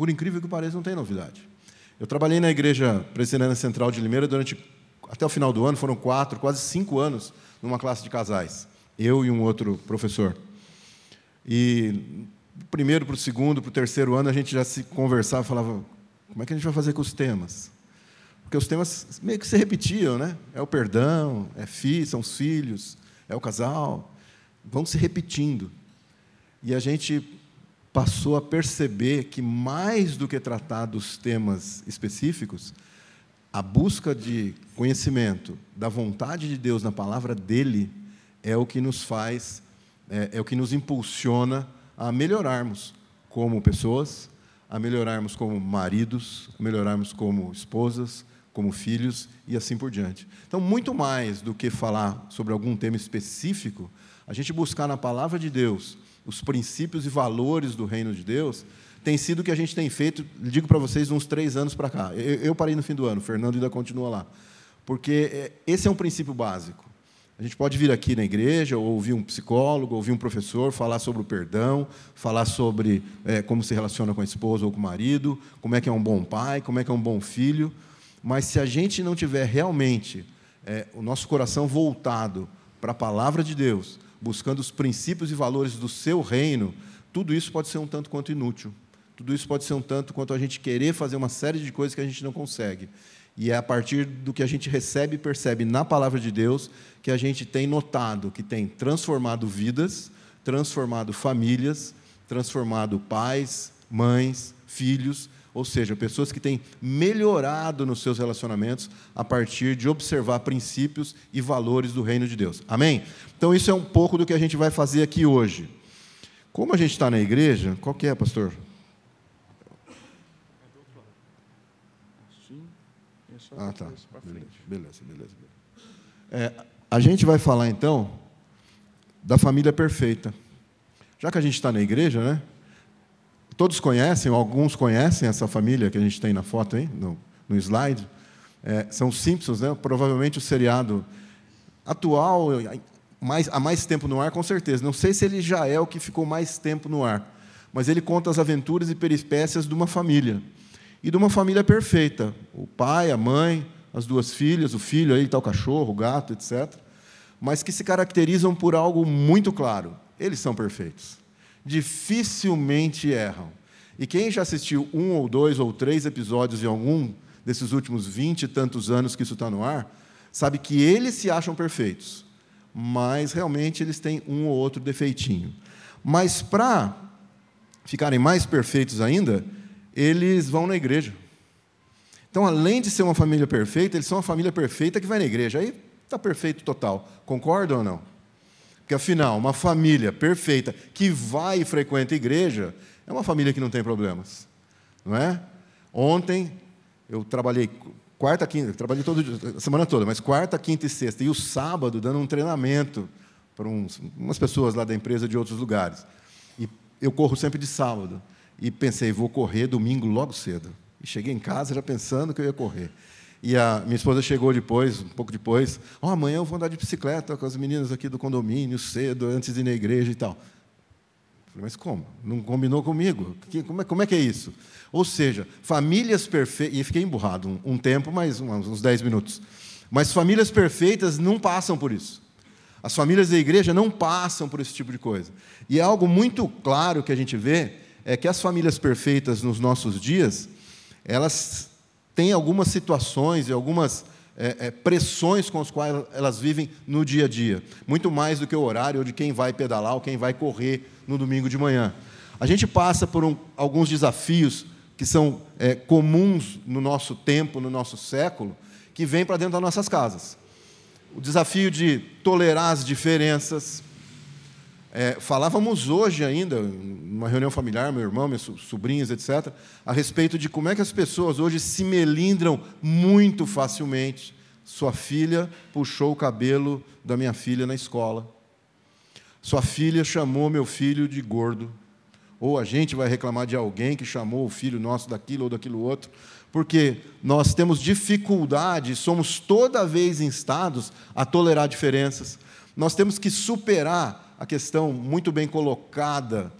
Por incrível que pareça, não tem novidade. Eu trabalhei na Igreja Presbiteriana Central de Limeira durante, até o final do ano, foram quatro, quase cinco anos, numa classe de casais. Eu e um outro professor. E do primeiro para o segundo, para o terceiro ano, a gente já se conversava, falava, como é que a gente vai fazer com os temas? Porque os temas meio que se repetiam, né? É o perdão, é fi, são os filhos, é o casal, vão se repetindo. E a gente passou a perceber que, mais do que tratar dos temas específicos, a busca de conhecimento da vontade de Deus na palavra dele é o que nos faz, é, é o que nos impulsiona a melhorarmos como pessoas, a melhorarmos como maridos, a melhorarmos como esposas, como filhos e assim por diante. Então, muito mais do que falar sobre algum tema específico, a gente buscar na palavra de Deus os princípios e valores do reino de Deus, tem sido o que a gente tem feito, digo para vocês, uns três anos para cá. Eu, parei no fim do ano, o Fernando ainda continua lá. Porque é, esse é um princípio básico. A gente pode vir aqui na igreja, ou ouvir um psicólogo, ouvir um professor falar sobre o perdão, falar sobre é, como se relaciona com a esposa ou com o marido, como é que é um bom pai, como é que é um bom filho. Mas se a gente não tiver realmente é, o nosso coração voltado para a palavra de Deus, buscando os princípios e valores do seu reino, tudo isso pode ser um tanto quanto inútil. Tudo isso pode ser um tanto quanto a gente querer fazer uma série de coisas que a gente não consegue. E é a partir do que a gente recebe e percebe na palavra de Deus que a gente tem notado que tem transformado vidas, transformado famílias, transformado pais, mães, filhos, ou seja, pessoas que têm melhorado nos seus relacionamentos a partir de observar princípios e valores do reino de Deus. Amém? Então, isso é um pouco do que a gente vai fazer aqui hoje. Como a gente está na igreja, qual que é, pastor? Ah, tá. Beleza, beleza, beleza. É, a gente vai falar então da família perfeita. Já que a gente está na igreja, né? Todos conhecem, ou alguns conhecem essa família que a gente tem na foto aí, no, no slide. É, são Simpsons, né? provavelmente o seriado atual, mais, há mais tempo no ar, com certeza. Não sei se ele já é o que ficou mais tempo no ar, mas ele conta as aventuras e peripécias de uma família. E de uma família perfeita. O pai, a mãe, as duas filhas, o filho, aí está o cachorro, o gato, etc. Mas que se caracterizam por algo muito claro: eles são perfeitos dificilmente erram. E quem já assistiu um ou dois ou três episódios de algum desses últimos vinte e tantos anos que isso está no ar, sabe que eles se acham perfeitos, mas realmente eles têm um ou outro defeitinho. Mas para ficarem mais perfeitos ainda, eles vão na igreja. Então, além de ser uma família perfeita, eles são uma família perfeita que vai na igreja. Aí está perfeito total. Concorda ou não? Porque, afinal, uma família perfeita que vai e frequenta a igreja é uma família que não tem problemas. Não é? Ontem, eu trabalhei quarta, quinta, trabalhei todo, a semana toda, mas quarta, quinta e sexta, e o sábado dando um treinamento para uns, umas pessoas lá da empresa de outros lugares. E eu corro sempre de sábado. E pensei, vou correr domingo logo cedo. E cheguei em casa já pensando que eu ia correr. E a minha esposa chegou depois, um pouco depois, oh, amanhã eu vou andar de bicicleta com as meninas aqui do condomínio, cedo, antes de ir na igreja e tal. Falei, mas como? Não combinou comigo? Como é, como é que é isso? Ou seja, famílias perfeitas. E fiquei emburrado um, um tempo, mas uns 10 minutos. Mas famílias perfeitas não passam por isso. As famílias da igreja não passam por esse tipo de coisa. E é algo muito claro que a gente vê é que as famílias perfeitas nos nossos dias, elas tem algumas situações e algumas é, é, pressões com as quais elas vivem no dia a dia, muito mais do que o horário de quem vai pedalar ou quem vai correr no domingo de manhã. A gente passa por um, alguns desafios que são é, comuns no nosso tempo, no nosso século, que vêm para dentro das nossas casas. O desafio de tolerar as diferenças, é, falávamos hoje ainda, numa reunião familiar, meu irmão, meus sobrinhos, etc., a respeito de como é que as pessoas hoje se melindram muito facilmente. Sua filha puxou o cabelo da minha filha na escola. Sua filha chamou meu filho de gordo. Ou a gente vai reclamar de alguém que chamou o filho nosso daquilo ou daquilo outro. Porque nós temos dificuldade, somos toda vez instados a tolerar diferenças. Nós temos que superar a questão muito bem colocada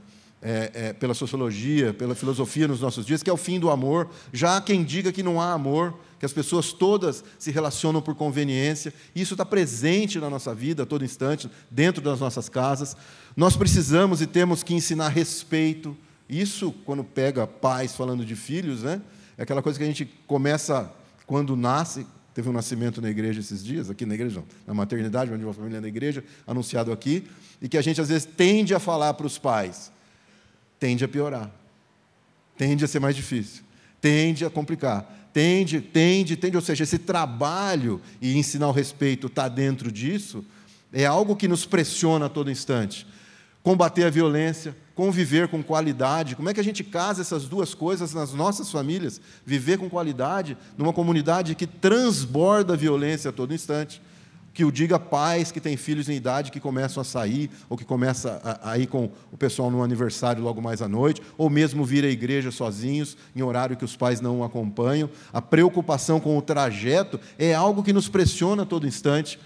é, é, pela sociologia, pela filosofia nos nossos dias, que é o fim do amor. Já há quem diga que não há amor, que as pessoas todas se relacionam por conveniência. Isso está presente na nossa vida a todo instante, dentro das nossas casas. Nós precisamos e temos que ensinar respeito. Isso, quando pega pais falando de filhos, né? é aquela coisa que a gente começa quando nasce. Teve um nascimento na igreja esses dias, aqui na igreja, não, na maternidade, onde uma família na igreja, anunciado aqui, e que a gente às vezes tende a falar para os pais tende a piorar, tende a ser mais difícil, tende a complicar, tende, tende, tende, ou seja, esse trabalho e ensinar o respeito está dentro disso, é algo que nos pressiona a todo instante. Combater a violência, conviver com qualidade. Como é que a gente casa essas duas coisas nas nossas famílias? Viver com qualidade numa comunidade que transborda violência a todo instante que o diga pais que têm filhos em idade que começam a sair, ou que começam a, a, ir com o pessoal no aniversário logo mais à noite, ou mesmo vir à igreja sozinhos, em horário que os pais não acompanham. A preocupação com o trajeto é algo que nos pressiona a todo instante.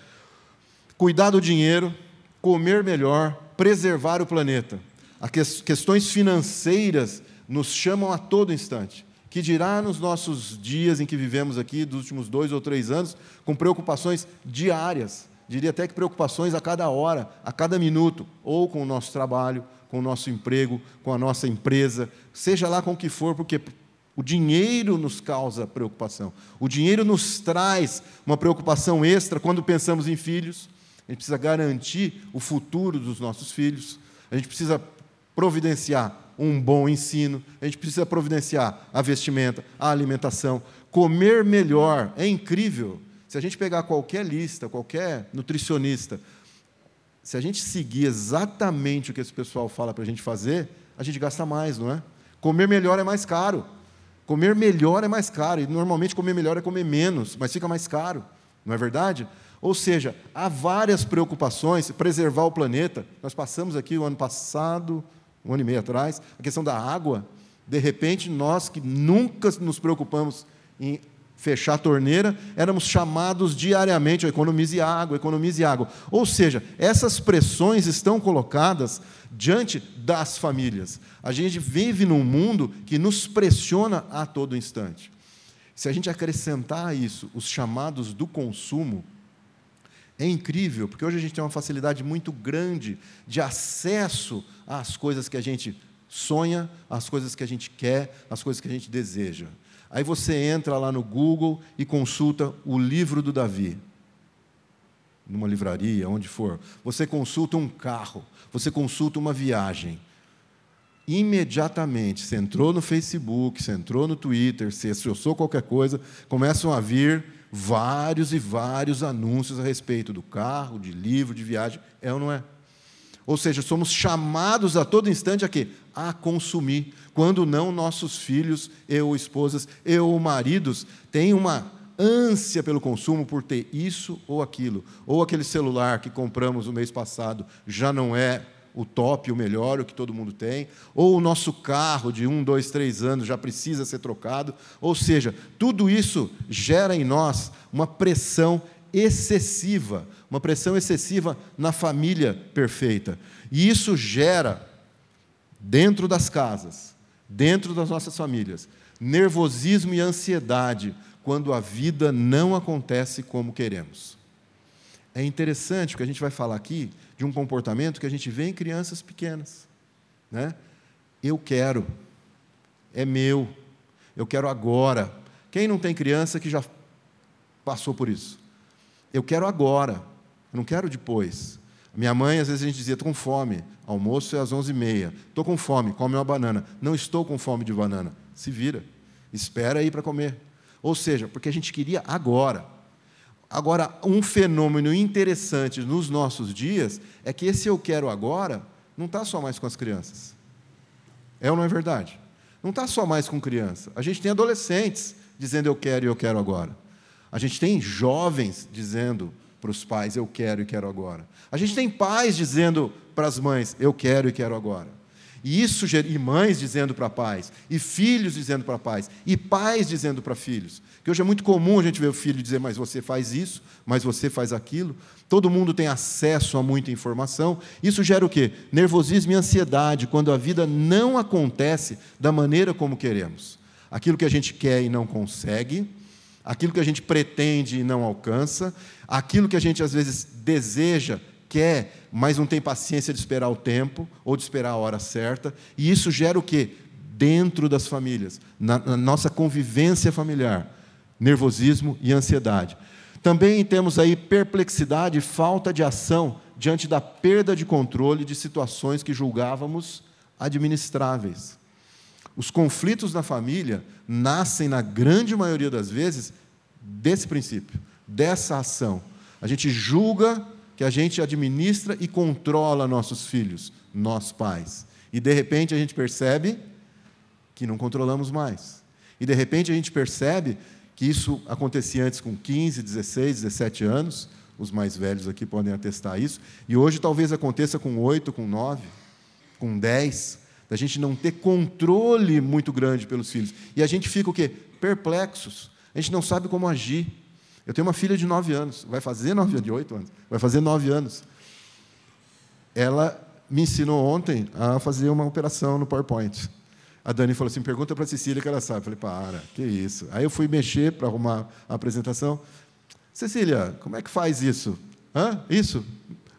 Cuidar do dinheiro, comer melhor, preservar o planeta. Questões financeiras nos chamam a todo instante que dirá nos nossos dias em que vivemos aqui, dos últimos dois ou três anos, com preocupações diárias, diria até que preocupações a cada hora, a cada minuto, ou com o nosso trabalho, com o nosso emprego, com a nossa empresa, seja lá com o que for, porque o dinheiro nos causa preocupação. O dinheiro nos traz uma preocupação extra quando pensamos em filhos. A gente precisa garantir o futuro dos nossos filhos. A gente precisa providenciar um bom ensino, a gente precisa providenciar a vestimenta, a alimentação, comer melhor. É incrível. Se a gente pegar qualquer lista, qualquer nutricionista, se a gente seguir exatamente o que esse pessoal fala para a gente fazer, a gente gasta mais, não é? Comer melhor é mais caro. Comer melhor é mais caro. E normalmente comer melhor é comer menos, mas fica mais caro, não é verdade? Ou seja, há várias preocupações, preservar o planeta. Nós passamos aqui o ano passado, um ano e meio atrás, a questão da água. De repente, nós que nunca nos preocupamos em fechar a torneira, éramos chamados diariamente, economize água, economize água. Ou seja, essas pressões estão colocadas diante das famílias. A gente vive num mundo que nos pressiona a todo instante. Se a gente acrescentar a isso os chamados do consumo, é incrível, porque hoje a gente tem uma facilidade muito grande de acesso às coisas que a gente sonha, às coisas que a gente quer, às coisas que a gente deseja. Aí você entra lá no Google e consulta o livro do Davi, numa livraria, onde for. Você consulta um carro, você consulta uma viagem. Imediatamente, você entrou no Facebook, você entrou no Twitter, você acessou qualquer coisa, começam a vir vários e vários anúncios a respeito do carro, de livro, de viagem. É ou não é? Ou seja, somos chamados a todo instante a quê? A consumir. Quando não, nossos filhos, eu, esposas, eu, maridos, têm uma ânsia pelo consumo por ter isso ou aquilo. Ou aquele celular que compramos no mês passado já não é o top, o melhor, o que todo mundo tem, ou o nosso carro de um, dois, três anos já precisa ser trocado. Ou seja, tudo isso gera em nós uma pressão excessiva, uma pressão excessiva na família perfeita. E isso gera, dentro das casas, dentro das nossas famílias, nervosismo e ansiedade quando a vida não acontece como queremos. É interessante, porque a gente vai falar aqui de um comportamento que a gente vê em crianças pequenas. Né? Eu quero, é meu, eu quero agora. Quem não tem criança que já passou por isso? Eu quero agora, eu não quero depois. Minha mãe, às vezes, a gente dizia: estou com fome, almoço é às 11h30, estou com fome, come uma banana. Não estou com fome de banana. Se vira, espera aí para comer. Ou seja, porque a gente queria agora. Agora, um fenômeno interessante nos nossos dias é que esse eu quero agora não está só mais com as crianças. É ou não é verdade? Não está só mais com criança. A gente tem adolescentes dizendo eu quero e eu quero agora. A gente tem jovens dizendo para os pais eu quero e quero agora. A gente tem pais dizendo para as mães eu quero e quero agora. E isso e mães dizendo para pais, e filhos dizendo para pais, e pais dizendo para filhos. Que hoje é muito comum a gente ver o filho dizer, mas você faz isso, mas você faz aquilo. Todo mundo tem acesso a muita informação. Isso gera o quê? Nervosismo e ansiedade quando a vida não acontece da maneira como queremos. Aquilo que a gente quer e não consegue, aquilo que a gente pretende e não alcança, aquilo que a gente às vezes deseja quer, mas não tem paciência de esperar o tempo ou de esperar a hora certa. E isso gera o quê? Dentro das famílias, na, na nossa convivência familiar, nervosismo e ansiedade. Também temos aí perplexidade e falta de ação diante da perda de controle de situações que julgávamos administráveis. Os conflitos na família nascem, na grande maioria das vezes, desse princípio, dessa ação. A gente julga que a gente administra e controla nossos filhos, nós pais. E de repente a gente percebe que não controlamos mais. E de repente a gente percebe que isso acontecia antes com 15, 16, 17 anos, os mais velhos aqui podem atestar isso, e hoje talvez aconteça com 8, com 9, com 10, da gente não ter controle muito grande pelos filhos. E a gente fica o quê? Perplexos. A gente não sabe como agir. Eu tenho uma filha de nove anos, vai fazer nove anos, de oito anos, vai fazer nove anos. Ela me ensinou ontem a fazer uma operação no PowerPoint. A Dani falou assim: pergunta para a Cecília que ela sabe. Eu falei, para, que isso. Aí eu fui mexer para arrumar a apresentação. Cecília, como é que faz isso? Hã? Isso?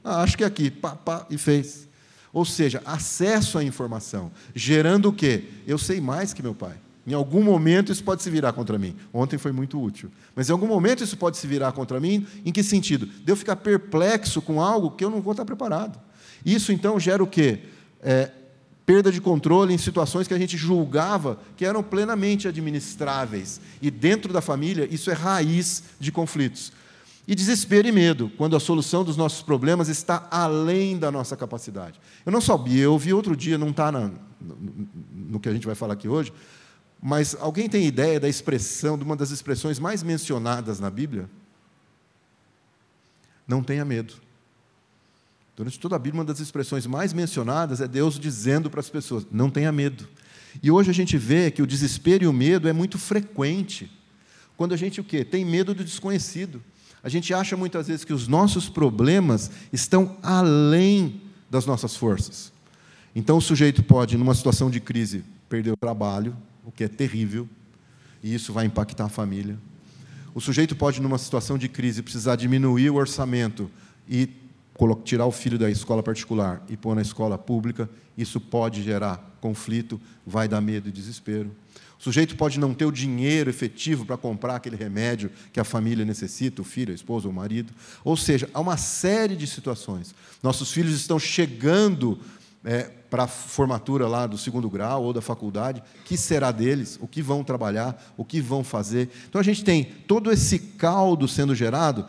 Ah, acho que é aqui. Pá, pá, e fez. Ou seja, acesso à informação, gerando o quê? Eu sei mais que meu pai. Em algum momento isso pode se virar contra mim. Ontem foi muito útil. Mas em algum momento isso pode se virar contra mim. Em que sentido? De eu ficar perplexo com algo que eu não vou estar preparado. Isso então gera o quê? É, perda de controle em situações que a gente julgava que eram plenamente administráveis. E dentro da família, isso é raiz de conflitos. E desespero e medo, quando a solução dos nossos problemas está além da nossa capacidade. Eu não sabia, eu ouvi outro dia, não está no, no que a gente vai falar aqui hoje, mas alguém tem ideia da expressão, de uma das expressões mais mencionadas na Bíblia? Não tenha medo. Durante toda a Bíblia, uma das expressões mais mencionadas é Deus dizendo para as pessoas: não tenha medo. E hoje a gente vê que o desespero e o medo é muito frequente. Quando a gente o quê? Tem medo do desconhecido. A gente acha muitas vezes que os nossos problemas estão além das nossas forças. Então o sujeito pode, numa situação de crise, perder o trabalho, o que é terrível, e isso vai impactar a família. O sujeito pode, numa situação de crise, precisar diminuir o orçamento e tirar o filho da escola particular e pôr na escola pública, isso pode gerar conflito, vai dar medo e desespero. O sujeito pode não ter o dinheiro efetivo para comprar aquele remédio que a família necessita, o filho, a esposa, o marido. Ou seja, há uma série de situações. Nossos filhos estão chegando é, para a formatura lá do segundo grau ou da faculdade, que será deles, o que vão trabalhar, o que vão fazer. Então a gente tem todo esse caldo sendo gerado,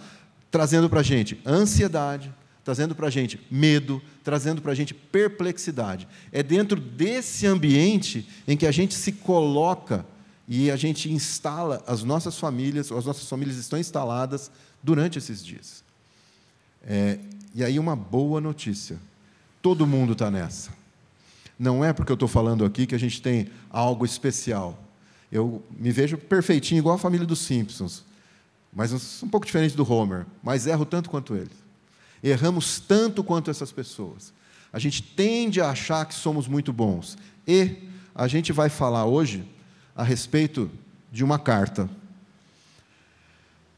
trazendo para a gente ansiedade, trazendo para a gente medo, trazendo para a gente perplexidade. É dentro desse ambiente em que a gente se coloca e a gente instala as nossas famílias, as nossas famílias estão instaladas durante esses dias. É, e aí, uma boa notícia Todo mundo está nessa. Não é porque eu estou falando aqui que a gente tem algo especial. Eu me vejo perfeitinho, igual a família dos Simpsons, mas um pouco diferente do Homer, mas erro tanto quanto ele. Erramos tanto quanto essas pessoas. A gente tende a achar que somos muito bons. E a gente vai falar hoje a respeito de uma carta.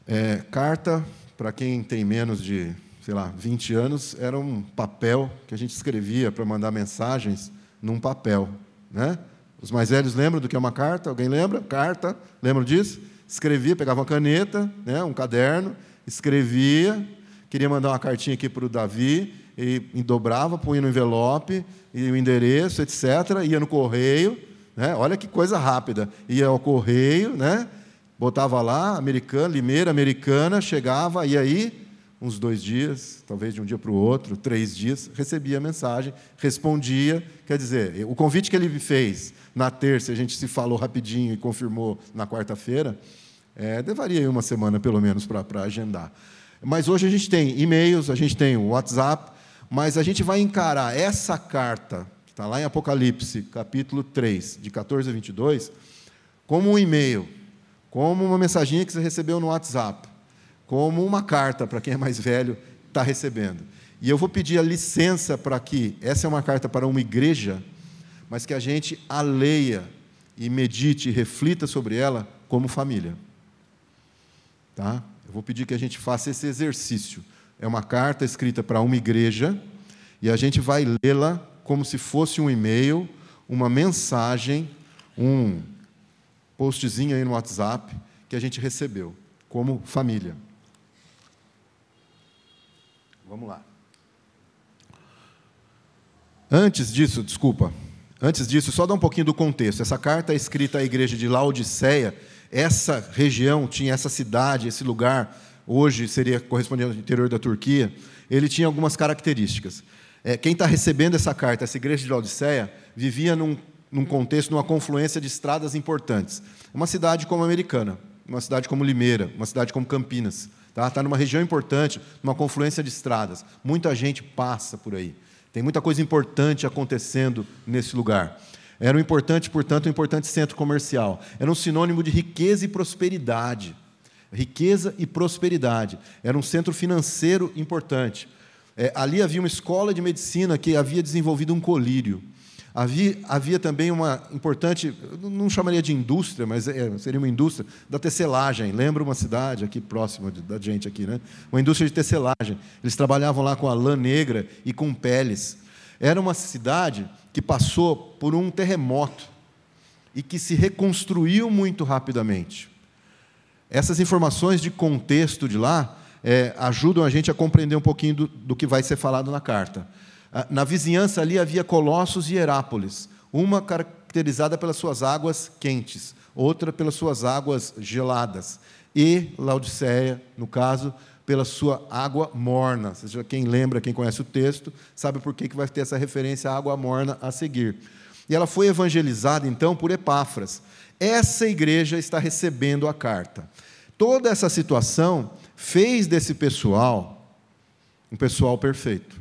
É, carta, para quem tem menos de sei lá, 20 anos, era um papel que a gente escrevia para mandar mensagens num papel. Né? Os mais velhos lembram do que é uma carta? Alguém lembra? Carta, lembram disso? Escrevia, pegava uma caneta, né, um caderno, escrevia, queria mandar uma cartinha aqui para o Davi, e dobrava, punha no envelope, e o endereço, etc., ia no correio, né? olha que coisa rápida, ia ao correio, né? botava lá, americana, limeira americana, chegava, e aí uns dois dias, talvez de um dia para o outro, três dias, recebia a mensagem, respondia. Quer dizer, o convite que ele me fez na terça, a gente se falou rapidinho e confirmou na quarta-feira, é, levaria uma semana pelo menos para agendar. Mas hoje a gente tem e-mails, a gente tem o WhatsApp, mas a gente vai encarar essa carta que está lá em Apocalipse, capítulo 3, de 14 a 22, como um e-mail, como uma mensaginha que você recebeu no WhatsApp, como uma carta para quem é mais velho está recebendo. E eu vou pedir a licença para que essa é uma carta para uma igreja, mas que a gente a leia e medite e reflita sobre ela como família. Tá? Eu vou pedir que a gente faça esse exercício. É uma carta escrita para uma igreja e a gente vai lê-la como se fosse um e-mail, uma mensagem, um postzinho aí no WhatsApp que a gente recebeu como família. Vamos lá. Antes disso, desculpa, antes disso, só dar um pouquinho do contexto. Essa carta é escrita à igreja de Laodiceia. Essa região tinha essa cidade, esse lugar, hoje seria correspondente ao interior da Turquia, ele tinha algumas características. É, quem está recebendo essa carta, essa igreja de Laodiceia, vivia num, num contexto, numa confluência de estradas importantes. Uma cidade como a Americana, uma cidade como Limeira, uma cidade como Campinas. Está tá numa região importante, numa confluência de estradas. Muita gente passa por aí. Tem muita coisa importante acontecendo nesse lugar. Era um importante, portanto, um importante centro comercial. Era um sinônimo de riqueza e prosperidade. Riqueza e prosperidade. Era um centro financeiro importante. É, ali havia uma escola de medicina que havia desenvolvido um colírio. Havia, havia também uma importante, não chamaria de indústria, mas é, seria uma indústria da tecelagem. Lembra uma cidade aqui próxima de, da gente aqui, né? Uma indústria de tecelagem. Eles trabalhavam lá com a lã negra e com peles. Era uma cidade que passou por um terremoto e que se reconstruiu muito rapidamente. Essas informações de contexto de lá é, ajudam a gente a compreender um pouquinho do, do que vai ser falado na carta. Ah, na vizinhança ali havia Colossos e Herápolis, uma caracterizada pelas suas águas quentes, outra pelas suas águas geladas, e Laodiceia, no caso, pela sua água morna. seja, quem lembra, quem conhece o texto, sabe por que vai ter essa referência à água morna a seguir. E ela foi evangelizada, então, por Epáfras. Essa igreja está recebendo a carta. Toda essa situação fez desse pessoal um pessoal perfeito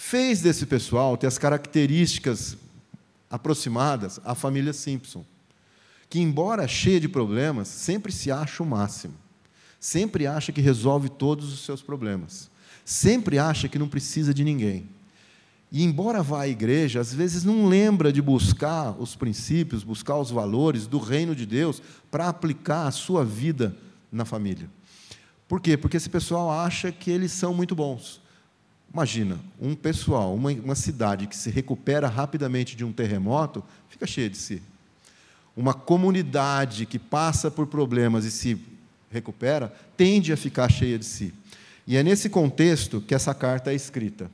fez desse pessoal ter as características aproximadas à família Simpson, que, embora cheia de problemas, sempre se acha o máximo, sempre acha que resolve todos os seus problemas, sempre acha que não precisa de ninguém. E, embora vá à igreja, às vezes não lembra de buscar os princípios, buscar os valores do reino de Deus para aplicar a sua vida na família. Por quê? Porque esse pessoal acha que eles são muito bons Imagina, um pessoal, uma, uma cidade que se recupera rapidamente de um terremoto, fica cheia de si. Uma comunidade que passa por problemas e se recupera, tende a ficar cheia de si. E é nesse contexto que essa carta é escrita.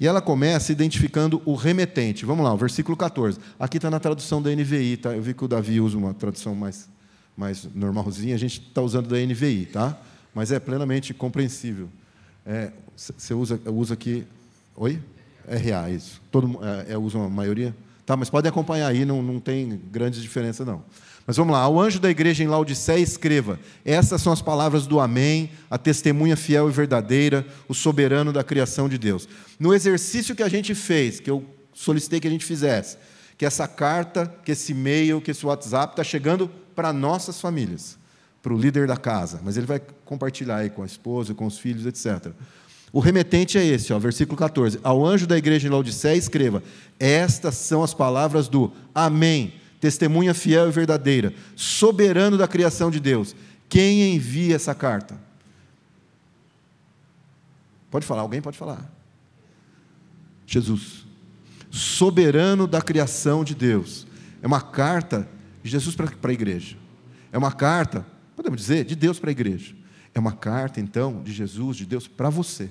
E ela começa identificando o remetente. Vamos lá, o versículo 14. Aqui está na tradução da NVI, tá? Eu vi que o Davi usa uma tradução mais, mais normalzinha, a gente está usando da NVI, tá? Mas é plenamente compreensível. É, você usa, usa aqui. Oi? RA, isso. Todo, é, é, usa a maioria? Tá, mas pode acompanhar aí, não, não tem grandes diferença, não. Mas vamos lá. Ao anjo da igreja em Laodiceia, escreva: Essas são as palavras do Amém, a testemunha fiel e verdadeira, o soberano da criação de Deus. No exercício que a gente fez, que eu solicitei que a gente fizesse, que essa carta, que esse e-mail, que esse WhatsApp está chegando para nossas famílias para o líder da casa, mas ele vai compartilhar aí com a esposa, com os filhos, etc. O remetente é esse, ó, versículo 14. Ao anjo da igreja em Laodiceia, escreva: Estas são as palavras do Amém, testemunha fiel e verdadeira, soberano da criação de Deus. Quem envia essa carta? Pode falar, alguém pode falar. Jesus, soberano da criação de Deus. É uma carta de Jesus para a igreja. É uma carta podemos dizer, de Deus para a igreja. É uma carta, então, de Jesus, de Deus para você,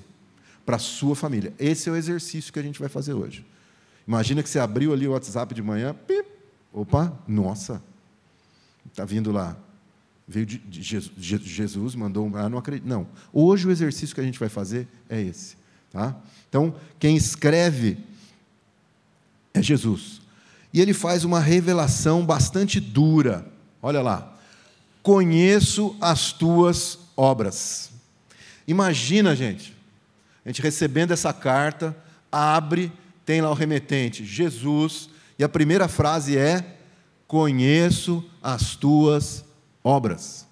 para a sua família. Esse é o exercício que a gente vai fazer hoje. Imagina que você abriu ali o WhatsApp de manhã, pip, opa, nossa, está vindo lá. Veio de, Jesus, Jesus, mandou um. Ah, não acredito. Não. Hoje o exercício que a gente vai fazer é esse. Tá? Então, quem escreve é Jesus. E ele faz uma revelação bastante dura. Olha lá conheço as tuas obras. Imagina, gente, a gente recebendo essa carta, abre, tem lá o remetente, Jesus, e a primeira frase é: Conheço as tuas obras.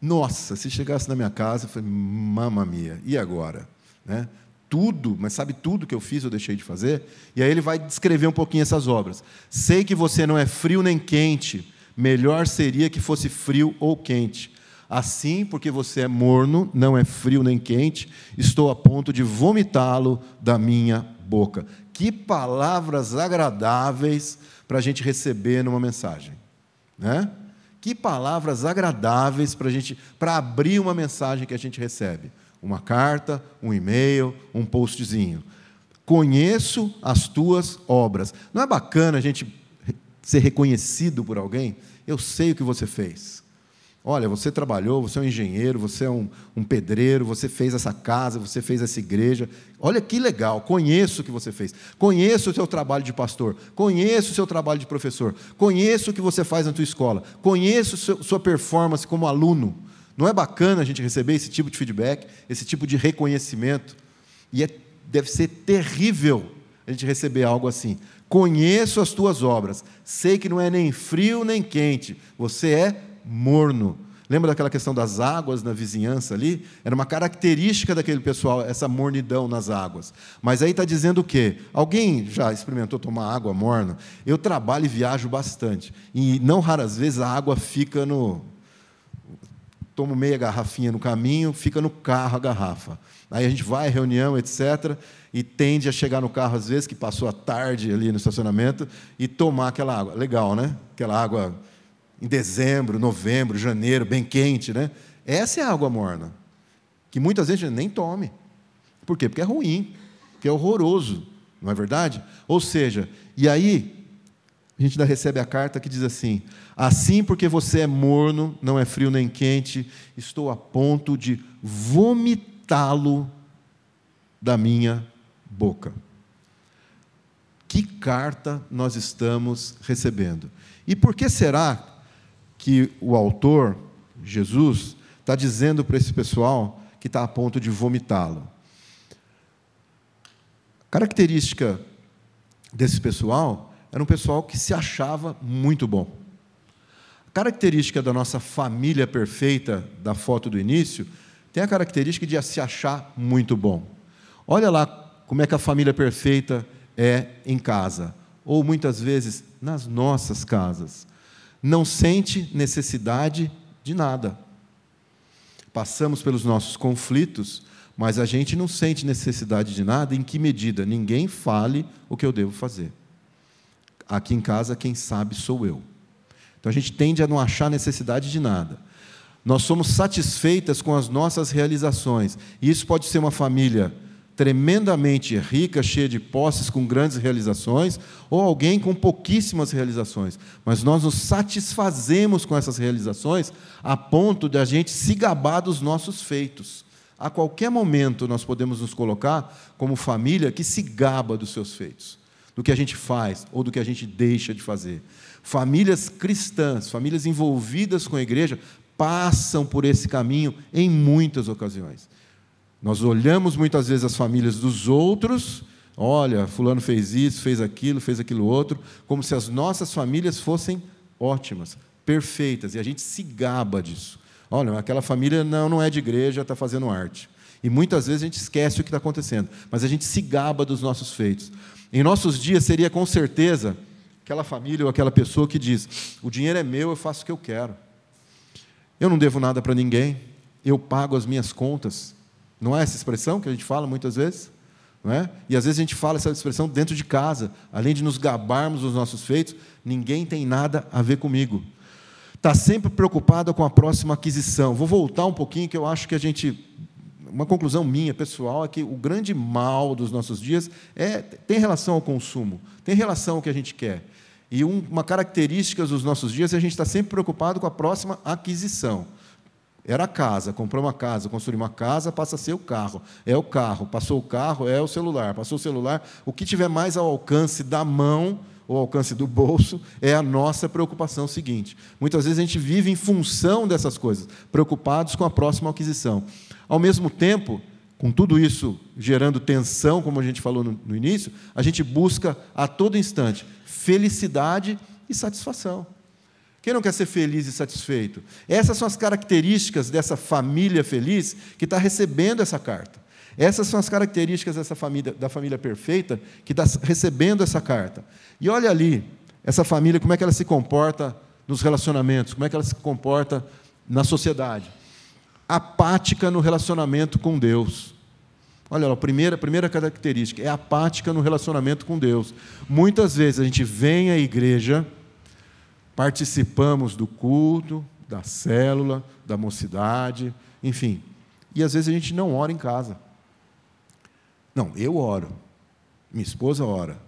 Nossa, se chegasse na minha casa, eu falei, mamma mia, e agora? Né? Tudo, mas sabe tudo que eu fiz, eu deixei de fazer? E aí ele vai descrever um pouquinho essas obras. Sei que você não é frio nem quente, melhor seria que fosse frio ou quente. Assim, porque você é morno, não é frio nem quente, estou a ponto de vomitá-lo da minha boca. Que palavras agradáveis para a gente receber numa mensagem, né? Que palavras agradáveis para a gente, para abrir uma mensagem que a gente recebe. Uma carta, um e-mail, um postzinho. Conheço as tuas obras. Não é bacana a gente ser reconhecido por alguém? Eu sei o que você fez. Olha, você trabalhou, você é um engenheiro, você é um, um, pedreiro, você fez essa casa, você fez essa igreja. Olha que legal, conheço o que você fez. Conheço o seu trabalho de pastor, conheço o seu trabalho de professor, conheço o que você faz na tua escola, conheço seu, sua performance como aluno. Não é bacana a gente receber esse tipo de feedback, esse tipo de reconhecimento? E é, deve ser terrível a gente receber algo assim. Conheço as tuas obras, sei que não é nem frio nem quente, você é morno. Lembra daquela questão das águas na vizinhança ali? Era uma característica daquele pessoal, essa mornidão nas águas. Mas aí está dizendo o quê? Alguém já experimentou tomar água morna? Eu trabalho e viajo bastante. E não raras vezes a água fica no. Tomo meia garrafinha no caminho, fica no carro a garrafa. Aí a gente vai, reunião, etc., e tende a chegar no carro, às vezes, que passou a tarde ali no estacionamento, e tomar aquela água. Legal, né? Aquela água em dezembro, novembro, janeiro, bem quente, né? Essa é a água morna, que muitas vezes a gente nem tome. Por quê? Porque é ruim, porque é horroroso, não é verdade? Ou seja, e aí a gente ainda recebe a carta que diz assim: Assim porque você é morno, não é frio nem quente, estou a ponto de vomitá-lo da minha boca. Que carta nós estamos recebendo? E por que será que o autor, Jesus, está dizendo para esse pessoal que está a ponto de vomitá-lo. Característica desse pessoal era um pessoal que se achava muito bom. A característica da nossa família perfeita, da foto do início, tem a característica de se achar muito bom. Olha lá como é que a família perfeita é em casa, ou muitas vezes nas nossas casas não sente necessidade de nada. Passamos pelos nossos conflitos, mas a gente não sente necessidade de nada. Em que medida? Ninguém fale o que eu devo fazer. Aqui em casa, quem sabe sou eu. Então a gente tende a não achar necessidade de nada. Nós somos satisfeitas com as nossas realizações. E isso pode ser uma família tremendamente rica, cheia de posses, com grandes realizações, ou alguém com pouquíssimas realizações. Mas nós nos satisfazemos com essas realizações a ponto de a gente se gabar dos nossos feitos. A qualquer momento nós podemos nos colocar como família que se gaba dos seus feitos, do que a gente faz ou do que a gente deixa de fazer. Famílias cristãs, famílias envolvidas com a igreja, passam por esse caminho em muitas ocasiões. Nós olhamos muitas vezes as famílias dos outros, olha, fulano fez isso, fez aquilo, fez aquilo outro, como se as nossas famílias fossem ótimas, perfeitas, e a gente se gaba disso. Olha, aquela família não, não é de igreja, está fazendo arte. E muitas vezes a gente esquece o que está acontecendo, mas a gente se gaba dos nossos feitos. Em nossos dias seria com certeza aquela família ou aquela pessoa que diz: o dinheiro é meu, eu faço o que eu quero. Eu não devo nada para ninguém, eu pago as minhas contas, não é essa expressão que a gente fala muitas vezes? Não é? E às vezes a gente fala essa expressão dentro de casa. Além de nos gabarmos dos nossos feitos, ninguém tem nada a ver comigo. Está sempre preocupado com a próxima aquisição. Vou voltar um pouquinho, que eu acho que a gente. Uma conclusão minha, pessoal, é que o grande mal dos nossos dias é, tem relação ao consumo, tem relação ao que a gente quer. E uma característica dos nossos dias é a gente estar sempre preocupado com a próxima aquisição. Era a casa, comprou uma casa, construiu uma casa, passa a ser o carro. É o carro, passou o carro, é o celular. Passou o celular, o que tiver mais ao alcance da mão ou ao alcance do bolso é a nossa preocupação seguinte. Muitas vezes a gente vive em função dessas coisas, preocupados com a próxima aquisição. Ao mesmo tempo, com tudo isso gerando tensão, como a gente falou no, no início, a gente busca a todo instante felicidade e satisfação. Quem não quer ser feliz e satisfeito? Essas são as características dessa família feliz que está recebendo essa carta. Essas são as características dessa família, da família perfeita que está recebendo essa carta. E olha ali, essa família, como é que ela se comporta nos relacionamentos, como é que ela se comporta na sociedade. Apática no relacionamento com Deus. Olha, a primeira, a primeira característica é apática no relacionamento com Deus. Muitas vezes a gente vem à igreja, participamos do culto, da célula, da mocidade, enfim, e às vezes a gente não ora em casa. Não, eu oro, minha esposa ora,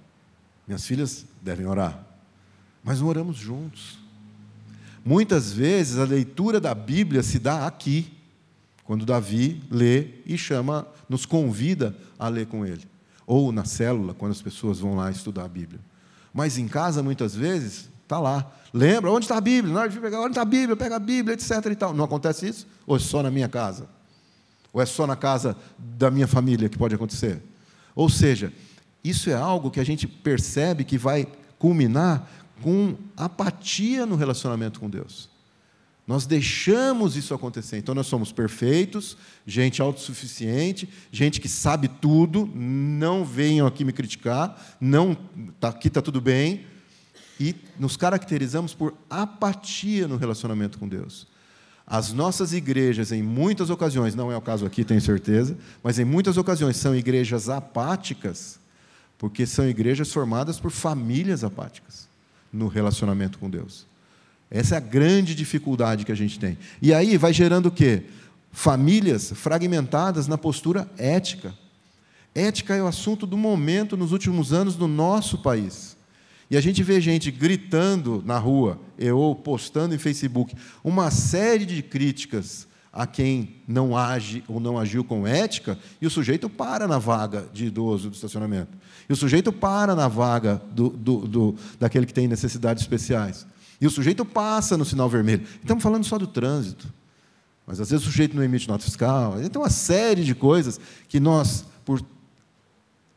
minhas filhas devem orar, mas não oramos juntos. Muitas vezes a leitura da Bíblia se dá aqui, quando Davi lê e chama, nos convida a ler com ele. Ou na célula, quando as pessoas vão lá estudar a Bíblia. Mas em casa, muitas vezes, está lá. Lembra? Onde está a Bíblia? Na hora de pegar, onde está a Bíblia? Pega a Bíblia, etc. E tal. Não acontece isso? Ou é só na minha casa? Ou é só na casa da minha família que pode acontecer? Ou seja, isso é algo que a gente percebe que vai culminar com apatia no relacionamento com Deus. Nós deixamos isso acontecer. Então, nós somos perfeitos, gente autossuficiente, gente que sabe tudo, não venham aqui me criticar, não tá, aqui está tudo bem, e nos caracterizamos por apatia no relacionamento com Deus. As nossas igrejas, em muitas ocasiões, não é o caso aqui, tenho certeza, mas em muitas ocasiões são igrejas apáticas, porque são igrejas formadas por famílias apáticas no relacionamento com Deus. Essa é a grande dificuldade que a gente tem. E aí vai gerando o quê? Famílias fragmentadas na postura ética. Ética é o assunto do momento nos últimos anos no nosso país. E a gente vê gente gritando na rua ou postando em Facebook uma série de críticas a quem não age ou não agiu com ética, e o sujeito para na vaga de idoso do estacionamento. E o sujeito para na vaga do, do, do, daquele que tem necessidades especiais. E o sujeito passa no sinal vermelho. Estamos falando só do trânsito. Mas às vezes o sujeito não emite nota fiscal. Então, uma série de coisas que nós, por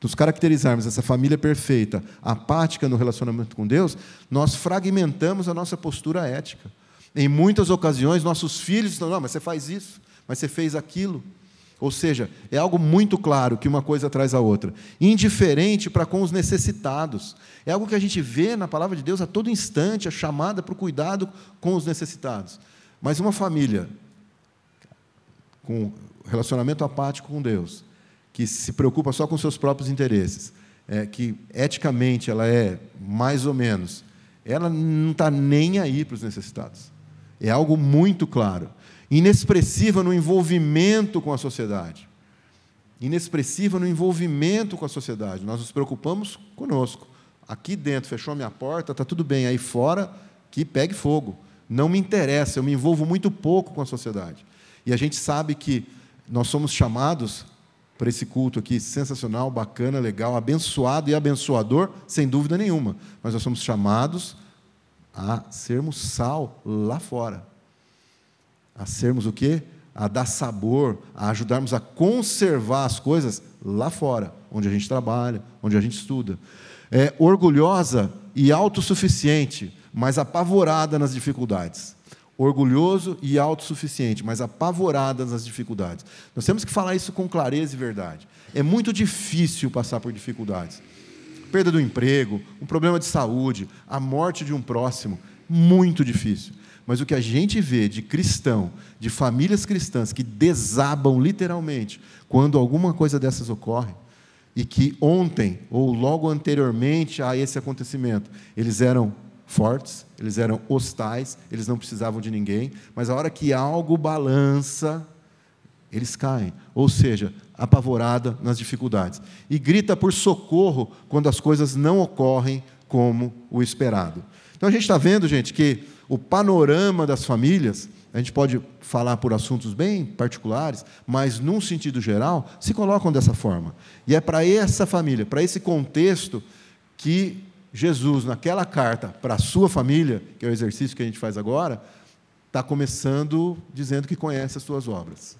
nos caracterizarmos essa família perfeita, apática no relacionamento com Deus, nós fragmentamos a nossa postura ética. Em muitas ocasiões, nossos filhos estão, não, mas você faz isso, mas você fez aquilo. Ou seja, é algo muito claro que uma coisa traz a outra. Indiferente para com os necessitados. É algo que a gente vê na palavra de Deus a todo instante, a chamada para o cuidado com os necessitados. Mas uma família com relacionamento apático com Deus, que se preocupa só com seus próprios interesses, é, que eticamente ela é mais ou menos, ela não está nem aí para os necessitados. É algo muito claro inexpressiva no envolvimento com a sociedade. Inexpressiva no envolvimento com a sociedade. Nós nos preocupamos conosco. Aqui dentro, fechou a minha porta, está tudo bem. Aí fora, que pegue fogo. Não me interessa, eu me envolvo muito pouco com a sociedade. E a gente sabe que nós somos chamados para esse culto aqui sensacional, bacana, legal, abençoado e abençoador, sem dúvida nenhuma. Mas nós somos chamados a sermos sal lá fora a sermos o quê? A dar sabor, a ajudarmos a conservar as coisas lá fora, onde a gente trabalha, onde a gente estuda. É orgulhosa e autossuficiente, mas apavorada nas dificuldades. Orgulhoso e autossuficiente, mas apavorada nas dificuldades. Nós temos que falar isso com clareza e verdade. É muito difícil passar por dificuldades. Perda do emprego, um problema de saúde, a morte de um próximo, muito difícil. Mas o que a gente vê de cristão, de famílias cristãs que desabam literalmente quando alguma coisa dessas ocorre, e que ontem ou logo anteriormente a esse acontecimento, eles eram fortes, eles eram hostais, eles não precisavam de ninguém, mas a hora que algo balança, eles caem, ou seja, apavorada nas dificuldades. E grita por socorro quando as coisas não ocorrem como o esperado. Então a gente está vendo, gente, que o panorama das famílias, a gente pode falar por assuntos bem particulares, mas num sentido geral, se colocam dessa forma. E é para essa família, para esse contexto, que Jesus, naquela carta para a sua família, que é o exercício que a gente faz agora, está começando dizendo que conhece as suas obras.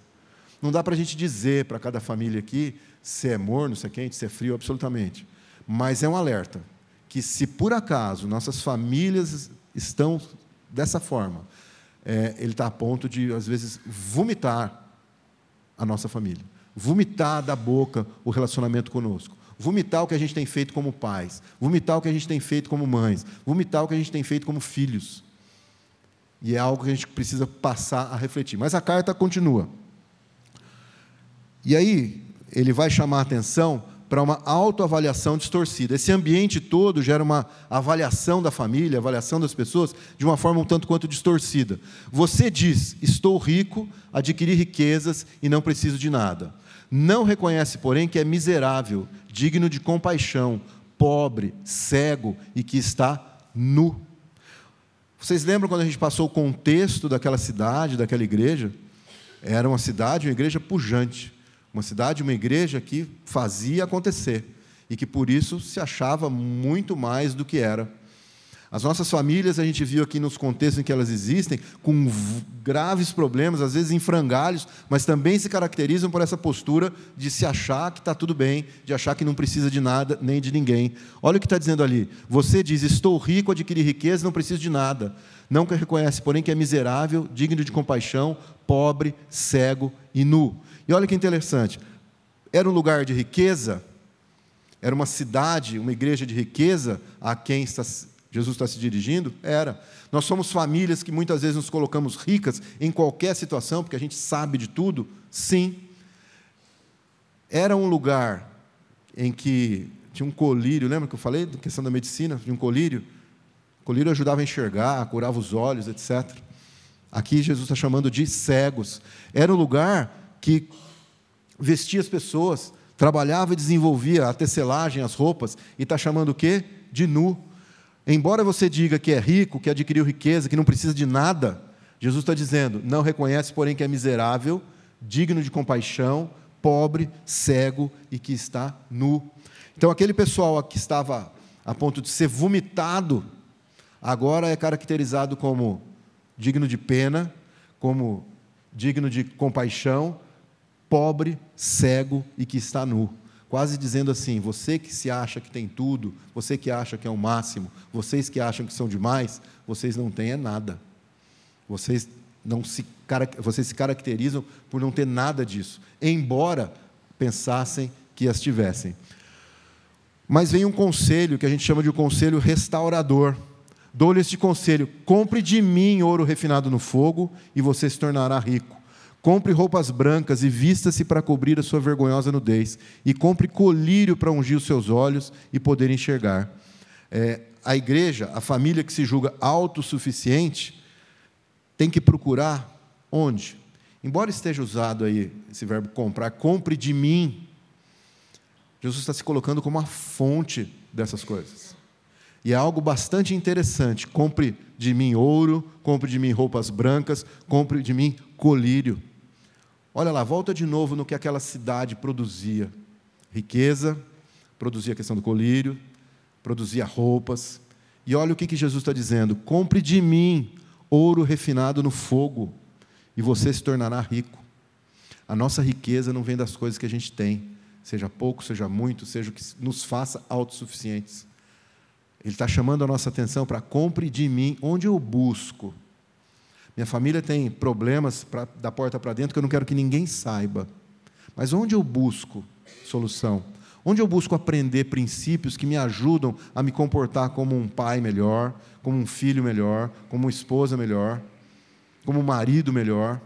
Não dá para a gente dizer para cada família aqui se é morno, se é quente, se é frio, absolutamente. Mas é um alerta que, se por acaso nossas famílias estão dessa forma, é, ele está a ponto de, às vezes, vomitar a nossa família, vomitar da boca o relacionamento conosco, vomitar o que a gente tem feito como pais, vomitar o que a gente tem feito como mães, vomitar o que a gente tem feito como filhos. E é algo que a gente precisa passar a refletir. Mas a carta continua. E aí, ele vai chamar a atenção para uma autoavaliação distorcida. Esse ambiente todo gera uma avaliação da família, avaliação das pessoas, de uma forma um tanto quanto distorcida. Você diz: Estou rico, adquiri riquezas e não preciso de nada. Não reconhece, porém, que é miserável, digno de compaixão, pobre, cego e que está nu. Vocês lembram quando a gente passou o contexto daquela cidade, daquela igreja? Era uma cidade, uma igreja pujante uma cidade, uma igreja que fazia acontecer e que por isso se achava muito mais do que era. As nossas famílias, a gente viu aqui nos contextos em que elas existem, com graves problemas, às vezes em frangalhos, mas também se caracterizam por essa postura de se achar que está tudo bem, de achar que não precisa de nada nem de ninguém. Olha o que está dizendo ali. Você diz: Estou rico, adquiri riqueza, não preciso de nada. Não reconhece, porém, que é miserável, digno de compaixão, pobre, cego e nu. E olha que interessante, era um lugar de riqueza, era uma cidade, uma igreja de riqueza a quem está, Jesus está se dirigindo? Era. Nós somos famílias que muitas vezes nos colocamos ricas em qualquer situação, porque a gente sabe de tudo? Sim. Era um lugar em que tinha um colírio, lembra que eu falei da questão da medicina, de um colírio? O colírio ajudava a enxergar, curava os olhos, etc. Aqui Jesus está chamando de cegos. Era um lugar que vestia as pessoas, trabalhava e desenvolvia a tecelagem, as roupas, e está chamando o quê? De nu. Embora você diga que é rico, que adquiriu riqueza, que não precisa de nada, Jesus está dizendo: não reconhece, porém, que é miserável, digno de compaixão, pobre, cego e que está nu. Então, aquele pessoal que estava a ponto de ser vomitado, agora é caracterizado como digno de pena, como digno de compaixão, pobre, cego e que está nu. Quase dizendo assim: você que se acha que tem tudo, você que acha que é o máximo, vocês que acham que são demais, vocês não têm é nada. Vocês não se vocês se caracterizam por não ter nada disso, embora pensassem que as tivessem. Mas vem um conselho que a gente chama de um conselho restaurador. Dou-lhe este conselho: compre de mim ouro refinado no fogo e você se tornará rico Compre roupas brancas e vista-se para cobrir a sua vergonhosa nudez. E compre colírio para ungir os seus olhos e poder enxergar. É, a igreja, a família que se julga autossuficiente, tem que procurar onde? Embora esteja usado aí esse verbo comprar, compre de mim. Jesus está se colocando como a fonte dessas coisas. E é algo bastante interessante. Compre de mim ouro, compre de mim roupas brancas, compre de mim colírio. Olha lá, volta de novo no que aquela cidade produzia: riqueza, produzia a questão do colírio, produzia roupas. E olha o que, que Jesus está dizendo: compre de mim ouro refinado no fogo, e você se tornará rico. A nossa riqueza não vem das coisas que a gente tem, seja pouco, seja muito, seja o que nos faça autossuficientes. Ele está chamando a nossa atenção para compre de mim onde eu busco minha família tem problemas pra, da porta para dentro que eu não quero que ninguém saiba. Mas onde eu busco solução? Onde eu busco aprender princípios que me ajudam a me comportar como um pai melhor, como um filho melhor, como uma esposa melhor, como um marido melhor?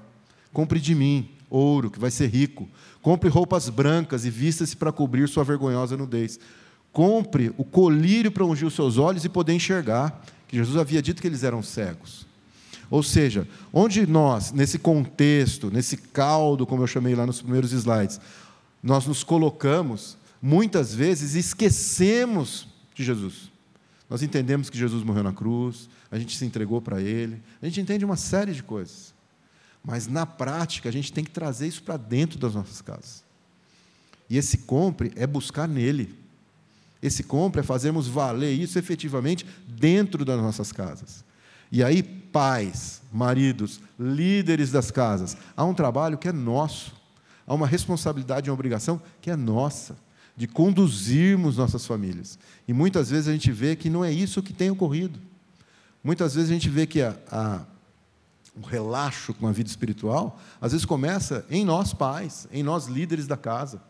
Compre de mim ouro, que vai ser rico. Compre roupas brancas e vista-se para cobrir sua vergonhosa nudez. Compre o colírio para ungir os seus olhos e poder enxergar, que Jesus havia dito que eles eram cegos. Ou seja, onde nós, nesse contexto, nesse caldo, como eu chamei lá nos primeiros slides, nós nos colocamos, muitas vezes esquecemos de Jesus. Nós entendemos que Jesus morreu na cruz, a gente se entregou para Ele, a gente entende uma série de coisas. Mas na prática, a gente tem que trazer isso para dentro das nossas casas. E esse compre é buscar nele. Esse compre é fazermos valer isso efetivamente dentro das nossas casas. E aí, pais, maridos, líderes das casas, há um trabalho que é nosso. há uma responsabilidade uma obrigação que é nossa, de conduzirmos nossas famílias. E muitas vezes a gente vê que não é isso que tem ocorrido. Muitas vezes a gente vê que a, a, o relaxo com a vida espiritual, às vezes começa em nós pais, em nós líderes da casa.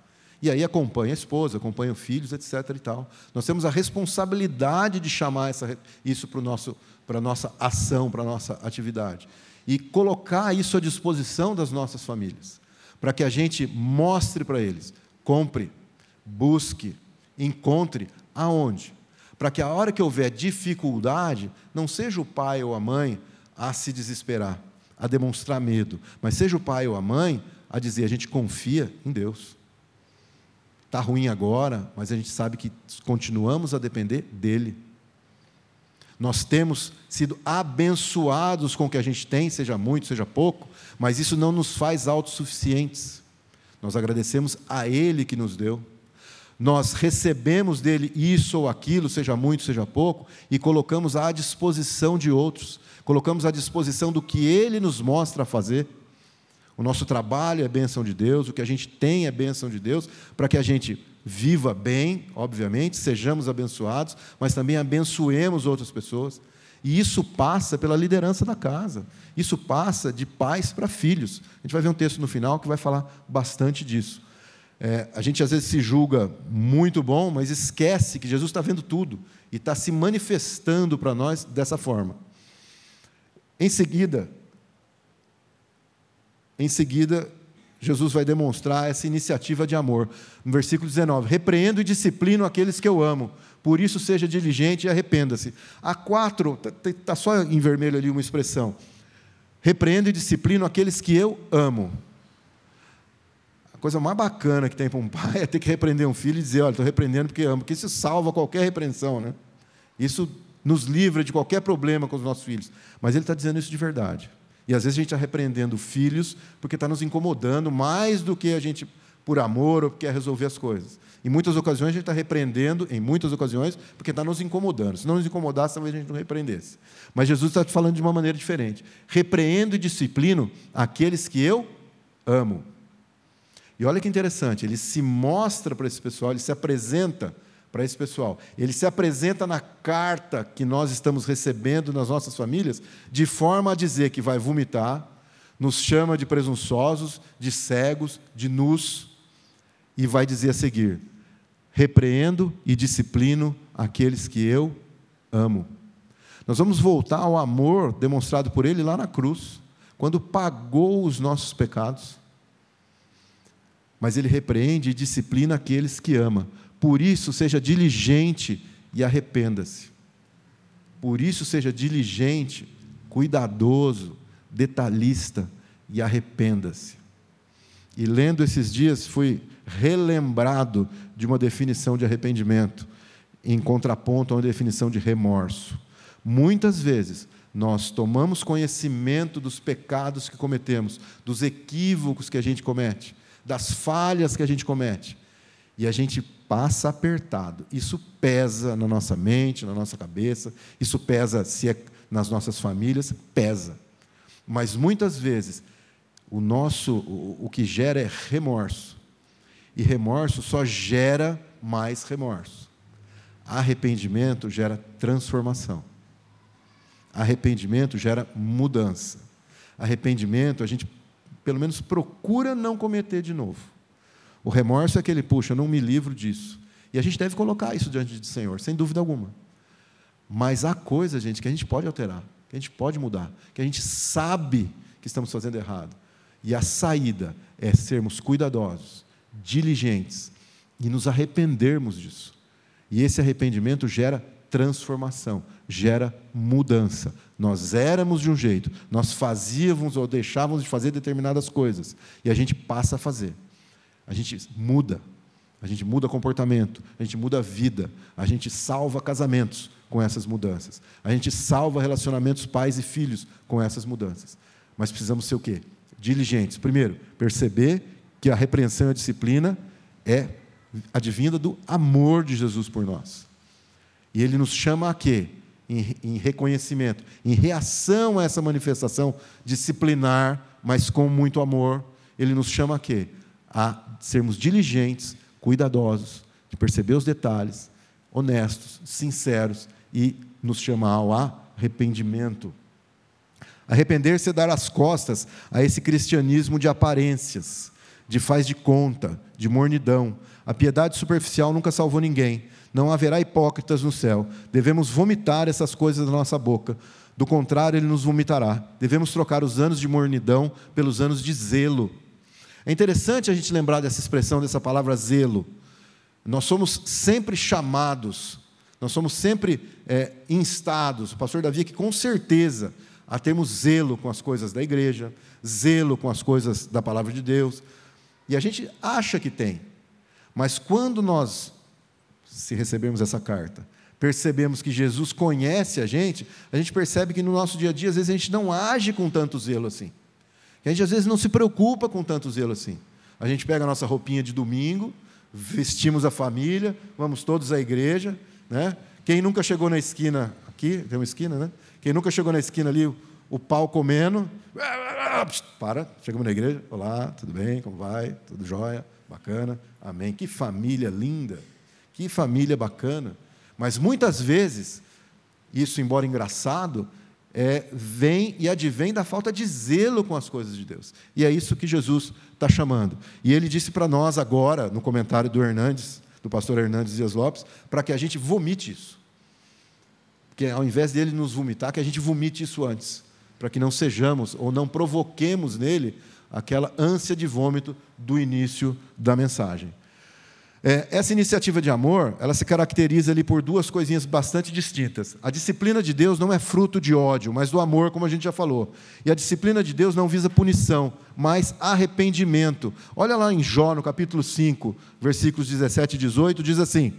E aí acompanha a esposa, acompanha os filhos, etc. E tal. Nós temos a responsabilidade de chamar essa, isso para, nosso, para a nossa ação, para a nossa atividade. E colocar isso à disposição das nossas famílias. Para que a gente mostre para eles, compre, busque, encontre aonde? Para que a hora que houver dificuldade, não seja o pai ou a mãe a se desesperar, a demonstrar medo, mas seja o pai ou a mãe a dizer: a gente confia em Deus. Está ruim agora, mas a gente sabe que continuamos a depender dEle. Nós temos sido abençoados com o que a gente tem, seja muito, seja pouco, mas isso não nos faz autossuficientes. Nós agradecemos a Ele que nos deu. Nós recebemos dele isso ou aquilo, seja muito, seja pouco, e colocamos à disposição de outros, colocamos à disposição do que Ele nos mostra fazer. O nosso trabalho é bênção de Deus, o que a gente tem é bênção de Deus, para que a gente viva bem, obviamente, sejamos abençoados, mas também abençoemos outras pessoas. E isso passa pela liderança da casa. Isso passa de pais para filhos. A gente vai ver um texto no final que vai falar bastante disso. É, a gente às vezes se julga muito bom, mas esquece que Jesus está vendo tudo e está se manifestando para nós dessa forma. Em seguida, em seguida, Jesus vai demonstrar essa iniciativa de amor. No versículo 19: Repreendo e disciplino aqueles que eu amo, por isso seja diligente e arrependa-se. Há quatro, está tá só em vermelho ali uma expressão. Repreendo e disciplino aqueles que eu amo. A coisa mais bacana que tem para um pai é ter que repreender um filho e dizer: Olha, estou repreendendo porque amo, porque isso salva qualquer repreensão. Né? Isso nos livra de qualquer problema com os nossos filhos. Mas ele está dizendo isso de verdade. E às vezes a gente está repreendendo filhos porque está nos incomodando mais do que a gente, por amor ou porque quer resolver as coisas. Em muitas ocasiões a gente está repreendendo, em muitas ocasiões, porque está nos incomodando. Se não nos incomodasse, talvez a gente não repreendesse. Mas Jesus está falando de uma maneira diferente. Repreendo e disciplino aqueles que eu amo. E olha que interessante, ele se mostra para esse pessoal, ele se apresenta para esse pessoal. Ele se apresenta na carta que nós estamos recebendo nas nossas famílias, de forma a dizer que vai vomitar, nos chama de presunçosos, de cegos, de nus, e vai dizer a seguir: repreendo e disciplino aqueles que eu amo. Nós vamos voltar ao amor demonstrado por ele lá na cruz, quando pagou os nossos pecados. Mas ele repreende e disciplina aqueles que ama. Por isso, seja diligente e arrependa-se. Por isso, seja diligente, cuidadoso, detalhista e arrependa-se. E lendo esses dias, fui relembrado de uma definição de arrependimento, em contraponto a uma definição de remorso. Muitas vezes, nós tomamos conhecimento dos pecados que cometemos, dos equívocos que a gente comete, das falhas que a gente comete, e a gente passa apertado. Isso pesa na nossa mente, na nossa cabeça, isso pesa se é nas nossas famílias, pesa. Mas muitas vezes o nosso o, o que gera é remorso. E remorso só gera mais remorso. Arrependimento gera transformação. Arrependimento gera mudança. Arrependimento, a gente pelo menos procura não cometer de novo. O remorso é aquele, puxa, eu não me livro disso. E a gente deve colocar isso diante do Senhor, sem dúvida alguma. Mas há coisas, gente, que a gente pode alterar, que a gente pode mudar, que a gente sabe que estamos fazendo errado. E a saída é sermos cuidadosos, diligentes e nos arrependermos disso. E esse arrependimento gera transformação, gera mudança. Nós éramos de um jeito, nós fazíamos ou deixávamos de fazer determinadas coisas, e a gente passa a fazer. A gente muda, a gente muda comportamento, a gente muda a vida, a gente salva casamentos com essas mudanças, a gente salva relacionamentos pais e filhos com essas mudanças. Mas precisamos ser o quê? Diligentes. Primeiro, perceber que a repreensão e a disciplina é advinda do amor de Jesus por nós. E ele nos chama a quê? Em, em, reconhecimento, em reação a essa manifestação disciplinar, mas com muito amor, ele nos chama a quê? A sermos diligentes, cuidadosos, de perceber os detalhes, honestos, sinceros e nos chama ao arrependimento. Arrepender-se é dar as costas a esse cristianismo de aparências, de faz de conta, de mornidão. A piedade superficial nunca salvou ninguém. Não haverá hipócritas no céu. Devemos vomitar essas coisas da nossa boca. Do contrário, ele nos vomitará. Devemos trocar os anos de mornidão pelos anos de zelo. É interessante a gente lembrar dessa expressão, dessa palavra zelo. Nós somos sempre chamados, nós somos sempre é, instados, o pastor Davi aqui com certeza, a termos zelo com as coisas da igreja, zelo com as coisas da palavra de Deus. E a gente acha que tem, mas quando nós, se recebemos essa carta, percebemos que Jesus conhece a gente, a gente percebe que no nosso dia a dia, às vezes, a gente não age com tanto zelo assim. Que a gente, às vezes, não se preocupa com tanto zelo assim. A gente pega a nossa roupinha de domingo, vestimos a família, vamos todos à igreja. Né? Quem nunca chegou na esquina, aqui, tem uma esquina, né? Quem nunca chegou na esquina ali, o, pau comendo, para, chegamos na igreja, olá, tudo bem, como vai? Tudo jóia? Bacana, amém. Que família linda, que família bacana. Mas muitas vezes, isso, embora engraçado, é, vem e advém da falta de zelo com as coisas de Deus. E é isso que Jesus está chamando. E ele disse para nós agora, no comentário do Hernandes, do pastor Hernandes Dias Lopes, para que a gente vomite isso. Que ao invés dele nos vomitar, que a gente vomite isso antes, para que não sejamos ou não provoquemos nele aquela ânsia de vômito do início da mensagem. É, essa iniciativa de amor, ela se caracteriza ali por duas coisinhas bastante distintas. A disciplina de Deus não é fruto de ódio, mas do amor, como a gente já falou. E a disciplina de Deus não visa punição, mas arrependimento. Olha lá em Jó, no capítulo 5, versículos 17 e 18, diz assim: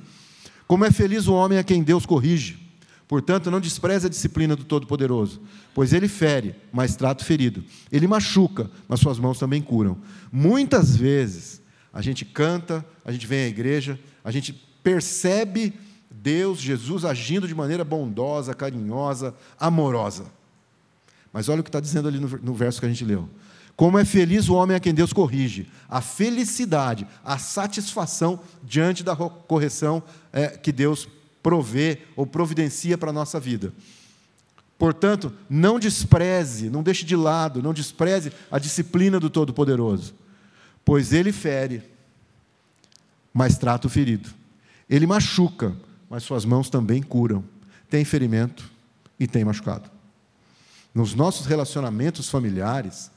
Como é feliz o homem a quem Deus corrige. Portanto, não despreze a disciplina do Todo-Poderoso, pois ele fere, mas trata o ferido. Ele machuca, mas suas mãos também curam. Muitas vezes, a gente canta, a gente vem à igreja, a gente percebe Deus, Jesus agindo de maneira bondosa, carinhosa, amorosa. Mas olha o que está dizendo ali no, verso que a gente leu. Como é feliz o homem a quem Deus corrige. A felicidade, a satisfação diante da correção é, que Deus provê ou providencia para a nossa vida. Portanto, não despreze, não deixe de lado, não despreze a disciplina do Todo-Poderoso pois ele fere, mas trata o ferido. Ele machuca, mas suas mãos também curam. Tem ferimento e tem machucado. Nos nossos relacionamentos familiares,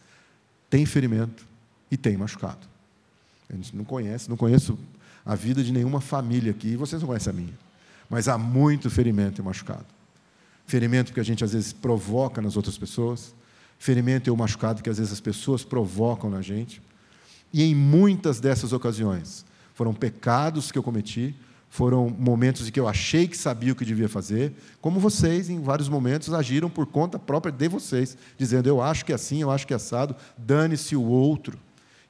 tem ferimento e tem machucado. A gente não conhece, não conheço a vida de nenhuma família aqui, e vocês não conhecem a minha. Mas há muito ferimento e machucado. Ferimento que a gente às vezes provoca nas outras pessoas, ferimento e o machucado que às vezes as pessoas provocam na gente. E em muitas dessas ocasiões, foram pecados que eu cometi, foram momentos em que eu achei que sabia o que devia fazer, como vocês, em vários momentos, agiram por conta própria de vocês, dizendo: eu acho que é assim, eu acho que é assado, dane-se o outro.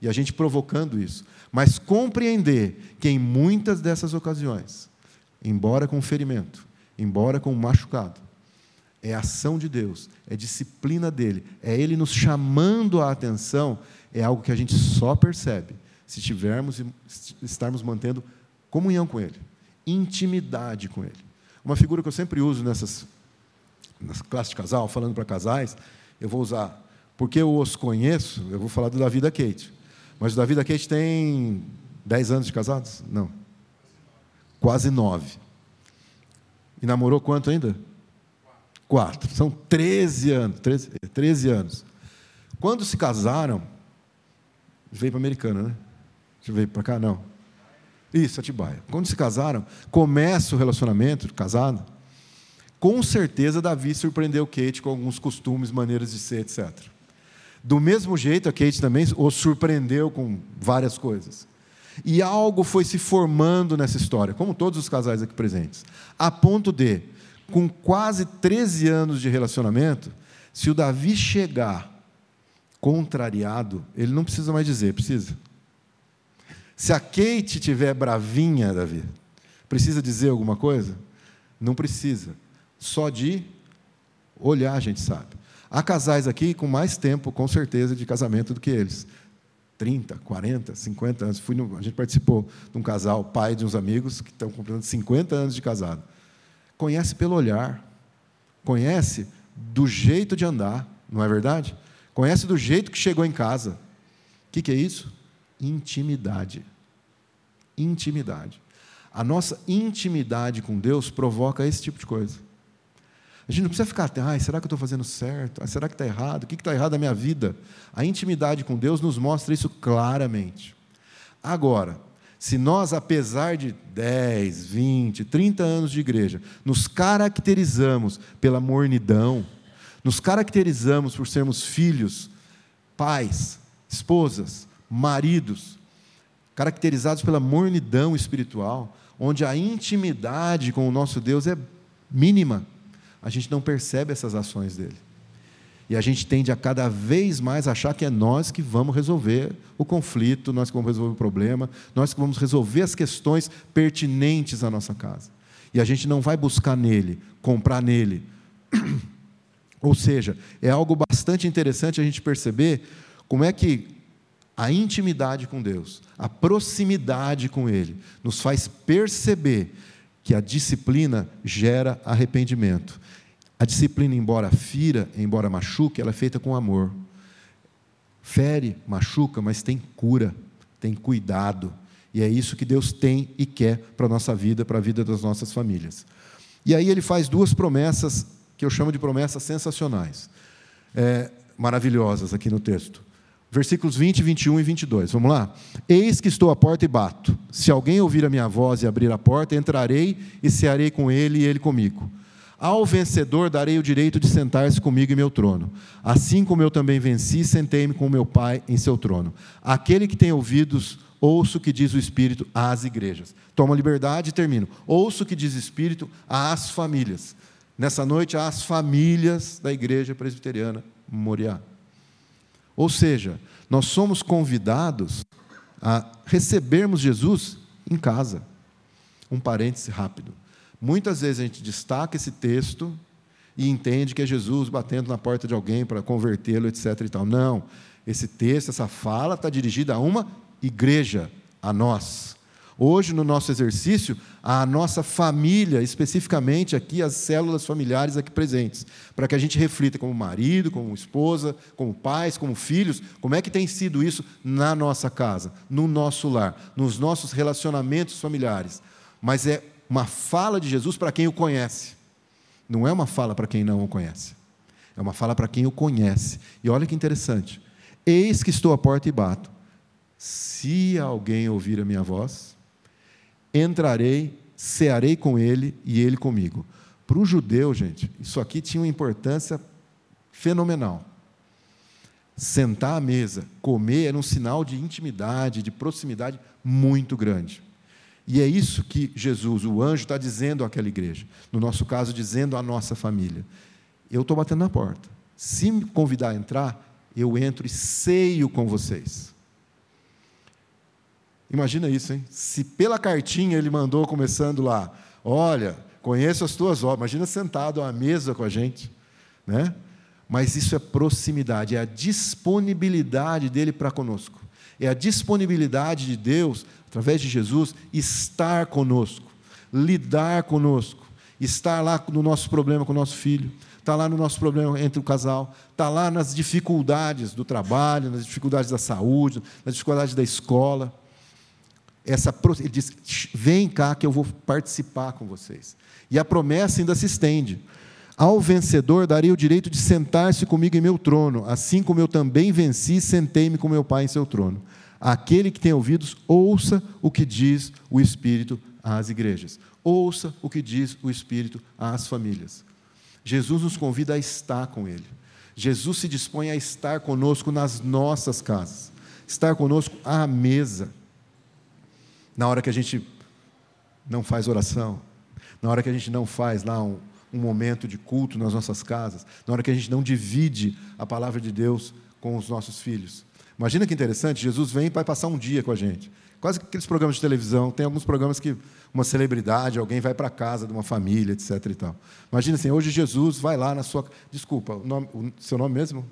E a gente provocando isso. Mas compreender que em muitas dessas ocasiões, embora com ferimento, embora com machucado, é ação de Deus, é disciplina dele, é ele nos chamando a atenção é algo que a gente só percebe se tivermos e estarmos mantendo comunhão com Ele, intimidade com Ele. Uma figura que eu sempre uso nessas nas classes de casal, falando para casais, eu vou usar, porque eu os conheço, eu vou falar do Davi da Kate. Mas o Davi da Kate tem 10 anos de casados? Não. Quase nove. E namorou quanto ainda? Quatro. São 13 anos. 13, 13 anos. Quando se casaram, Veio para Americana, né? Você veio para cá? Não. Isso, Atibaia. Quando se casaram, começa o relacionamento, casado, com certeza Davi surpreendeu Kate com alguns costumes, maneiras de ser, etc. Do mesmo jeito, a Kate também o surpreendeu com várias coisas. E algo foi se formando nessa história, como todos os casais aqui presentes, a ponto de, com quase 13 anos de relacionamento, se o Davi chegar contrariado, ele não precisa mais dizer, precisa. Se a Kate tiver bravinha, Davi, precisa dizer alguma coisa? Não precisa. Só de olhar a gente sabe. Há casais aqui com mais tempo, com certeza, de casamento do que eles. 30, 40, 50 anos. Fui no, a gente participou de um casal, pai de uns amigos, que estão completando 50 anos de casado. Conhece pelo olhar, conhece do jeito de andar, não é verdade? Conhece do jeito que chegou em casa. O que, que é isso? Intimidade. Intimidade. A nossa intimidade com Deus provoca esse tipo de coisa. A gente não precisa ficar, ah, será que eu estou fazendo certo? Ah, será que está errado? O que está errado na minha vida? A intimidade com Deus nos mostra isso claramente. Agora, se nós, apesar de 10, 20, 30 anos de igreja, nos caracterizamos pela mornidão, nos caracterizamos por sermos filhos, pais, esposas, maridos, caracterizados pela mornidão espiritual, onde a intimidade com o nosso Deus é mínima a gente não percebe essas ações dele. E a gente tende a cada vez mais achar que é nós que vamos resolver o conflito, nós que vamos resolver o problema, nós que vamos resolver as questões pertinentes à nossa casa. E a gente não vai buscar nele, comprar nele. Ou seja, é algo bastante interessante a gente perceber como é que a intimidade com Deus, a proximidade com Ele, nos faz perceber que a disciplina gera arrependimento. A disciplina, embora fira, embora machuque, ela é feita com amor. Fere, machuca, mas tem cura, tem cuidado. E é isso que Deus tem e quer para a nossa vida, para a vida das nossas famílias. E aí ele faz duas promessas que eu chamo de promessas sensacionais, é, maravilhosas aqui no texto. Versículos 20, 21 e 22. Vamos lá? Eis que estou à porta e bato. Se alguém ouvir a minha voz e abrir a porta, entrarei e cearei com ele e ele comigo. Ao vencedor darei o direito de sentar-se comigo em meu trono. Assim como eu também venci, sentei-me com meu Pai em seu trono. Aquele que tem ouvidos, ouça o que diz o Espírito às igrejas. Toma liberdade e termino. Ouça o que diz o Espírito às famílias. Nessa noite, às famílias da Igreja Presbiteriana Moriá. Ou seja, nós somos convidados a recebermos Jesus em casa. Um parêntese rápido. Muitas vezes a gente destaca esse texto e entende que é Jesus batendo na porta de alguém para convertê-lo, etc. E tal. Não. Esse texto, essa fala, está dirigida a uma igreja, a nós. Hoje, no nosso exercício, a nossa família, especificamente aqui, as células familiares aqui presentes, para que a gente reflita como marido, como esposa, como pais, como filhos, como é que tem sido isso na nossa casa, no nosso lar, nos nossos relacionamentos familiares. Mas é uma fala de Jesus para quem o conhece, não é uma fala para quem não o conhece, é uma fala para quem o conhece. E olha que interessante: eis que estou à porta e bato. Se alguém ouvir a minha voz, entrarei, cearei com ele e ele comigo. Para o judeu, gente, isso aqui tinha uma importância fenomenal. Sentar à mesa, comer, era um sinal de intimidade, de proximidade muito grande. E é isso que Jesus, o anjo, está dizendo àquela igreja. No nosso caso, dizendo à nossa família: Eu estou batendo na porta. Se me convidar a entrar, eu entro e ceio com vocês. Imagina isso, hein? Se pela cartinha ele mandou começando lá, olha, conheço as tuas obras. Imagina sentado à mesa com a gente, né? Mas isso é proximidade, é a disponibilidade dele para conosco. É a disponibilidade de Deus, através de Jesus, estar conosco, lidar conosco, estar lá no nosso problema com o nosso filho, está lá no nosso problema entre o casal, está lá nas dificuldades do trabalho, nas dificuldades da saúde, nas dificuldades da escola essa ele diz: "Vem cá que eu vou participar com vocês". E a promessa ainda se estende. Ao vencedor darei o direito de sentar-se comigo em meu trono, assim como eu também venci e sentei-me com meu Pai em seu trono. Aquele que tem ouvidos, ouça o que diz o Espírito às igrejas. Ouça o que diz o Espírito às famílias. Jesus nos convida a estar com Ele. Jesus se dispõe a estar conosco nas nossas casas, estar conosco à mesa na hora que a gente não faz oração, na hora que a gente não faz lá um, um momento de culto nas nossas casas, na hora que a gente não divide a palavra de Deus com os nossos filhos. Imagina que interessante, Jesus vem para passar um dia com a gente. Quase que aqueles programas de televisão, tem alguns programas que uma celebridade, alguém vai para casa de uma família, etc. E tal. Imagina assim, hoje Jesus vai lá na sua. Desculpa, o, nome, o seu nome mesmo?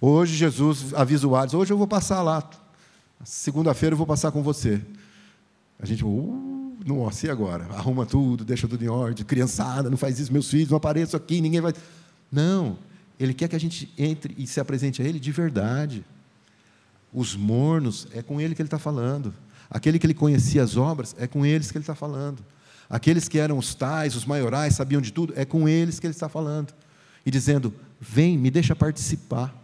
Hoje Jesus avisa o Ades, hoje eu vou passar lá. Segunda-feira eu vou passar com você. A gente, uh, nossa, e agora? Arruma tudo, deixa tudo em ordem, criançada, não faz isso, meus filhos, não apareçam aqui, ninguém vai. Não, ele quer que a gente entre e se apresente a ele de verdade. Os mornos, é com ele que ele está falando. Aquele que ele conhecia as obras, é com eles que ele está falando. Aqueles que eram os tais, os maiorais, sabiam de tudo, é com eles que ele está falando. E dizendo: vem, me deixa participar.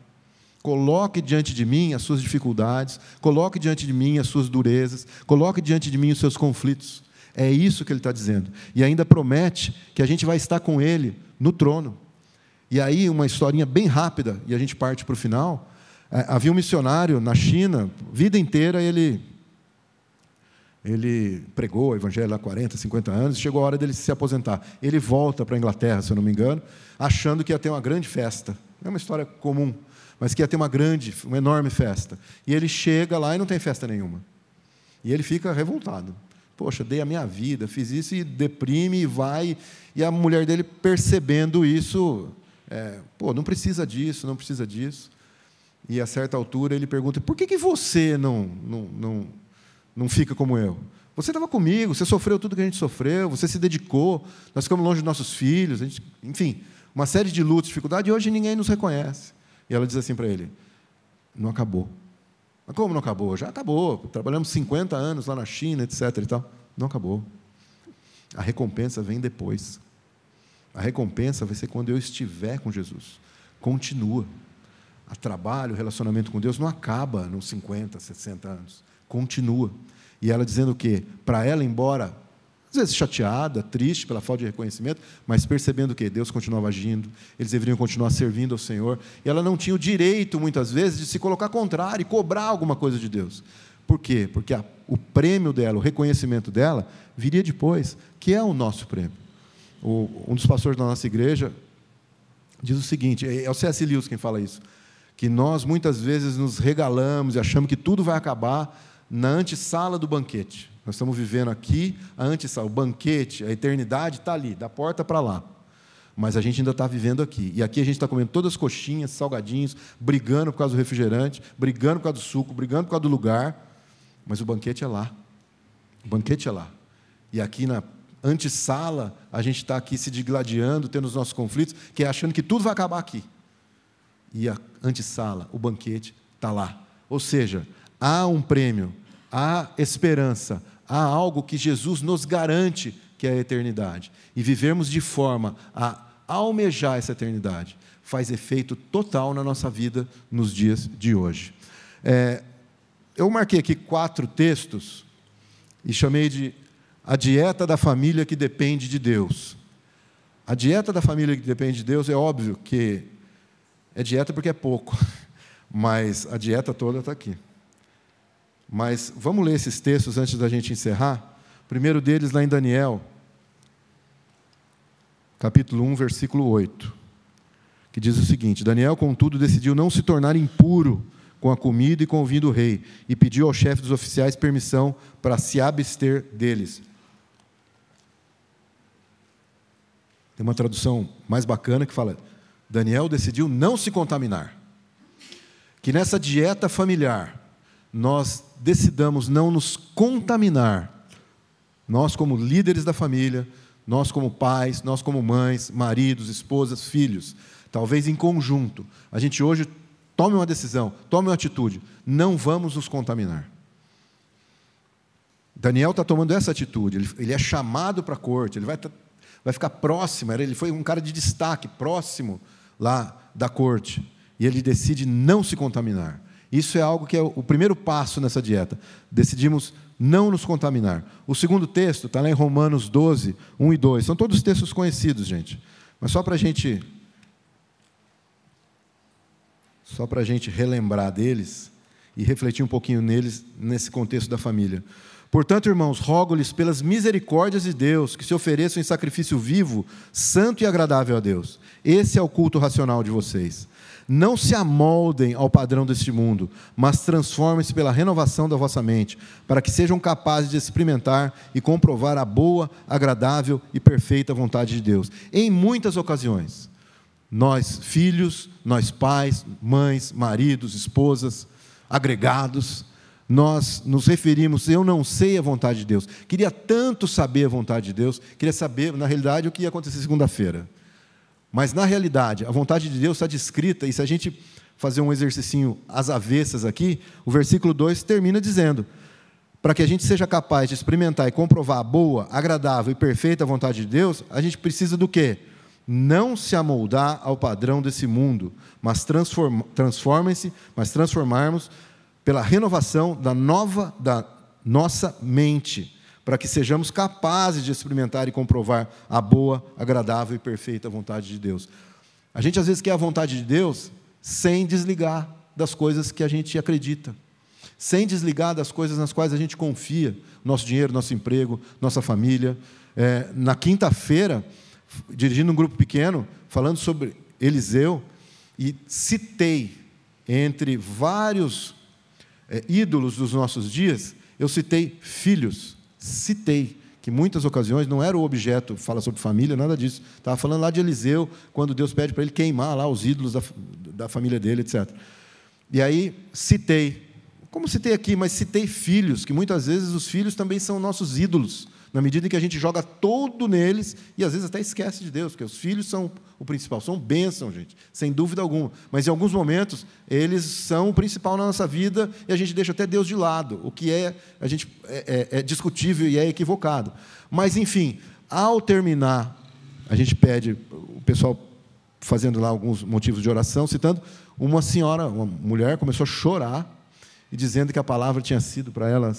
Coloque diante de mim as suas dificuldades, coloque diante de mim as suas durezas, coloque diante de mim os seus conflitos. É isso que ele está dizendo. E ainda promete que a gente vai estar com ele no trono. E aí, uma historinha bem rápida, e a gente parte para o final. É, havia um missionário na China, vida inteira ele ele pregou o evangelho há 40, 50 anos, chegou a hora dele se aposentar. Ele volta para a Inglaterra, se eu não me engano, achando que ia ter uma grande festa. É uma história comum, mas que ia ter uma grande, uma enorme festa. E ele chega lá e não tem festa nenhuma. E ele fica revoltado. Poxa, dei a minha vida, fiz isso e deprime e vai. E a mulher dele, percebendo isso, é, pô, não precisa disso, não precisa disso. E a certa altura ele pergunta: por que, que você não, não, não não fica como eu. Você estava comigo, você sofreu tudo que a gente sofreu, você se dedicou, nós ficamos longe dos nossos filhos, gente, enfim, uma série de lutas, dificuldades, e hoje ninguém nos reconhece. E ela diz assim para ele: não acabou. Mas como não acabou? Já acabou. Trabalhamos 50 anos lá na China, etc. E tal. Não acabou. A recompensa vem depois. A recompensa vai ser quando eu estiver com Jesus. Continua. A trabalho, o relacionamento com Deus não acaba nos 50, 60 anos continua. E ela dizendo o quê? Para ela, embora às vezes chateada, triste pela falta de reconhecimento, mas percebendo que Deus continuava agindo, eles deveriam continuar servindo ao Senhor. E ela não tinha o direito, muitas vezes, de se colocar contrário e cobrar alguma coisa de Deus. Por quê? Porque a, o prêmio dela, o reconhecimento dela, viria depois, que é o nosso prêmio. O, um dos pastores da nossa igreja diz o seguinte: é, é o C.S. Lewis quem fala isso, que nós muitas vezes nos regalamos e achamos que tudo vai acabar na antessala do banquete. Nós estamos vivendo aqui a antessala, o banquete, a eternidade está ali, da porta para lá. Mas a gente ainda está vivendo aqui. E aqui a gente está comendo todas as coxinhas, salgadinhos, brigando por causa do refrigerante, brigando por causa do suco, brigando por causa do lugar. Mas o banquete é lá. O banquete é lá. E aqui na antessala, a gente está aqui se digladiando, tendo os nossos conflitos, que é achando que tudo vai acabar aqui. E a antessala, o banquete, está lá. Ou seja, há um prêmio, há esperança, há algo que Jesus nos garante que é a eternidade. E vivermos de forma a almejar essa eternidade faz efeito total na nossa vida nos dias de hoje. É, eu marquei aqui quatro textos e chamei de a dieta da família que depende de Deus. A dieta da família que depende de Deus é óbvio que é dieta porque é pouco, mas a dieta toda está aqui. Mas vamos ler esses textos antes da gente encerrar. O primeiro deles lá em Daniel, capítulo 1, versículo 8, que diz o seguinte: Daniel, contudo, decidiu não se tornar impuro com a comida e com o vinho do rei, e pediu ao chefe dos oficiais permissão para se abster deles. Tem uma tradução mais bacana que fala: Daniel decidiu não se contaminar. Que nessa dieta familiar, nós decidamos não nos contaminar, nós, como líderes da família, nós, como pais, nós, como mães, maridos, esposas, filhos, talvez em conjunto, a gente hoje tome uma decisão, tome uma atitude, não vamos nos contaminar. Daniel está tomando essa atitude, ele, ele é chamado para a corte, ele vai, vai ficar próximo, ele foi um cara de destaque, próximo lá da corte, e ele decide não se contaminar. Isso é algo que é o primeiro passo nessa dieta. Decidimos não nos contaminar. O segundo texto está lá em Romanos 12, 1 e 2. São todos textos conhecidos, gente. Mas só para a gente. Só para a gente relembrar deles e refletir um pouquinho neles nesse contexto da família. Portanto, irmãos, rogo-lhes pelas misericórdias de Deus que se ofereçam em sacrifício vivo, santo e agradável a Deus. Esse é o culto racional de vocês. Não se amoldem ao padrão deste mundo, mas transformem-se pela renovação da vossa mente, para que sejam capazes de experimentar e comprovar a boa, agradável e perfeita vontade de Deus. Em muitas ocasiões, nós, filhos, nós, pais, mães, maridos, esposas, agregados, nós nos referimos, eu não sei a vontade de Deus. Queria tanto saber a vontade de Deus, queria saber, na realidade, o que ia acontecer segunda-feira. Mas, na realidade, a vontade de Deus está descrita, e se a gente fazer um exercício às avessas aqui, o versículo 2 termina dizendo: para que a gente seja capaz de experimentar e comprovar a boa, agradável e perfeita vontade de Deus, a gente precisa do quê? Não se amoldar ao padrão desse mundo, mas transformem-se, mas transformarmos pela renovação da nova da nossa mente, para que sejamos capazes de experimentar e comprovar a boa, agradável e perfeita vontade de Deus. A gente às vezes quer a vontade de Deus sem desligar das coisas que a gente acredita sem desligar das coisas nas quais a gente confia, nosso dinheiro, nosso emprego, nossa família. É, na quinta-feira, dirigindo um grupo pequeno, falando sobre Eliseu, e citei, entre vários é, ídolos dos nossos dias, eu citei filhos, citei, que muitas ocasiões não era o objeto, fala sobre família, nada disso. Estava falando lá de Eliseu, quando Deus pede para ele queimar lá os ídolos da, da família dele, etc. E aí citei como citei aqui, mas citei filhos, que muitas vezes os filhos também são nossos ídolos, na medida em que a gente joga todo neles e às vezes até esquece de Deus, porque os filhos são o principal, são bênção, gente, sem dúvida alguma. Mas em alguns momentos eles são o principal na nossa vida e a gente deixa até Deus de lado, o que é, a gente, é, é, é discutível e é equivocado. Mas, enfim, ao terminar, a gente pede, o pessoal fazendo lá alguns motivos de oração, citando, uma senhora, uma mulher, começou a chorar e dizendo que a palavra tinha sido para ela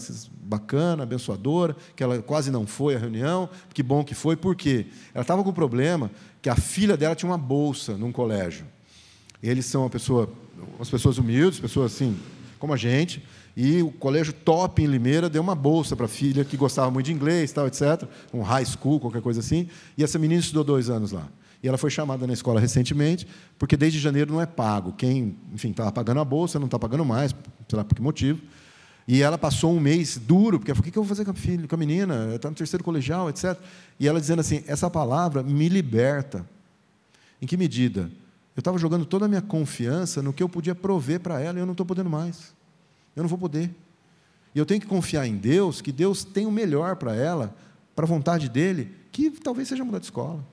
bacana, abençoadora, que ela quase não foi à reunião, que bom que foi, por quê? Ela estava com o problema que a filha dela tinha uma bolsa num colégio. Eles são uma pessoa, umas pessoas humildes, pessoas assim, como a gente, e o colégio top em Limeira deu uma bolsa para a filha que gostava muito de inglês, tal, etc., um high school, qualquer coisa assim, e essa menina estudou dois anos lá. E ela foi chamada na escola recentemente, porque desde janeiro não é pago. Quem, enfim, estava pagando a bolsa, não está pagando mais, sei lá por que motivo. E ela passou um mês duro, porque falou: o que eu vou fazer com a, filha, com a menina? Está no terceiro colegial, etc. E ela dizendo assim: essa palavra me liberta. Em que medida? Eu estava jogando toda a minha confiança no que eu podia prover para ela e eu não estou podendo mais. Eu não vou poder. E eu tenho que confiar em Deus, que Deus tem o melhor para ela, para a vontade dele, que talvez seja mudar de escola.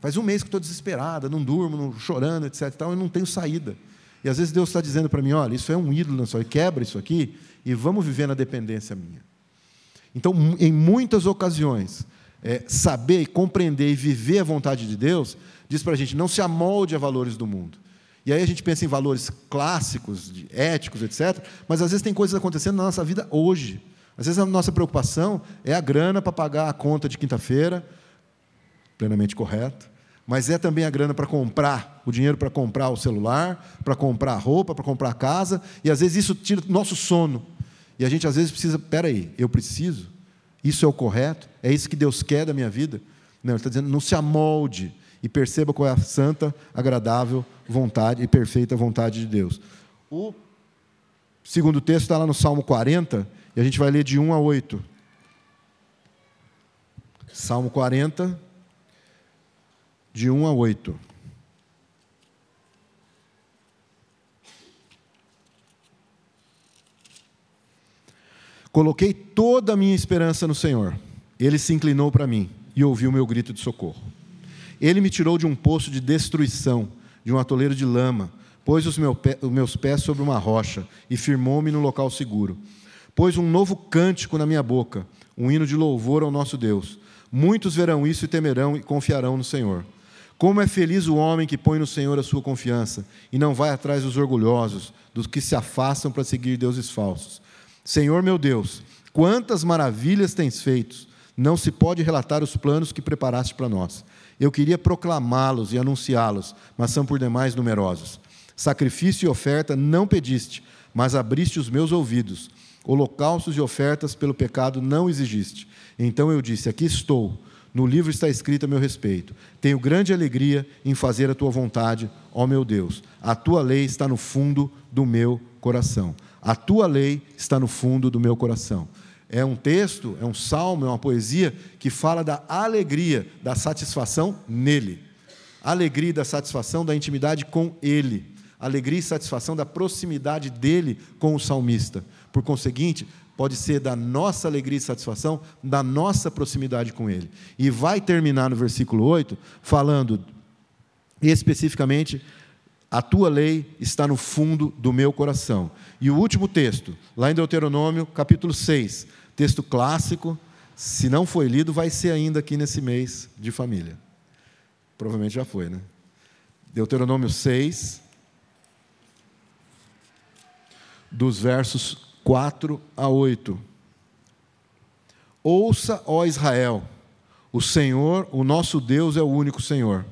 Faz um mês que estou desesperada, não durmo, não, chorando, etc. E tal, eu não tenho saída. E às vezes Deus está dizendo para mim: olha, isso é um ídolo na sua quebra isso aqui e vamos viver na dependência minha. Então, em muitas ocasiões, é, saber, compreender e viver a vontade de Deus diz para a gente: não se amolde a valores do mundo. E aí a gente pensa em valores clássicos, éticos, etc. Mas às vezes tem coisas acontecendo na nossa vida hoje. Às vezes a nossa preocupação é a grana para pagar a conta de quinta-feira, plenamente correto mas é também a grana para comprar, o dinheiro para comprar o celular, para comprar roupa, para comprar casa, e às vezes isso tira nosso sono. E a gente às vezes precisa, espera aí, eu preciso? Isso é o correto? É isso que Deus quer da minha vida? Não, ele está dizendo, não se amolde e perceba qual é a santa, agradável vontade e perfeita vontade de Deus. O segundo texto está lá no Salmo 40, e a gente vai ler de 1 a 8. Salmo 40, de 1 a 8. Coloquei toda a minha esperança no Senhor. Ele se inclinou para mim e ouviu meu grito de socorro. Ele me tirou de um poço de destruição, de um atoleiro de lama, pôs os meus pés sobre uma rocha e firmou-me no local seguro. Pôs um novo cântico na minha boca, um hino de louvor ao nosso Deus. Muitos verão isso e temerão e confiarão no Senhor. Como é feliz o homem que põe no Senhor a sua confiança e não vai atrás dos orgulhosos, dos que se afastam para seguir deuses falsos. Senhor meu Deus, quantas maravilhas tens feito! Não se pode relatar os planos que preparaste para nós. Eu queria proclamá-los e anunciá-los, mas são por demais numerosos. Sacrifício e oferta não pediste, mas abriste os meus ouvidos. Holocaustos e ofertas pelo pecado não exigiste. Então eu disse: Aqui estou no livro está escrito a meu respeito. Tenho grande alegria em fazer a tua vontade, ó meu Deus. A tua lei está no fundo do meu coração. A tua lei está no fundo do meu coração. É um texto, é um salmo, é uma poesia que fala da alegria, da satisfação nele. Alegria da satisfação da intimidade com ele. alegria e satisfação da proximidade dele com o salmista. Por conseguinte, pode ser da nossa alegria e satisfação, da nossa proximidade com ele. E vai terminar no versículo 8 falando especificamente a tua lei está no fundo do meu coração. E o último texto, lá em Deuteronômio, capítulo 6, texto clássico, se não foi lido, vai ser ainda aqui nesse mês de família. Provavelmente já foi, né? Deuteronômio 6, dos versos 4 a 8. Ouça, ó Israel, o Senhor, o nosso Deus é o único Senhor.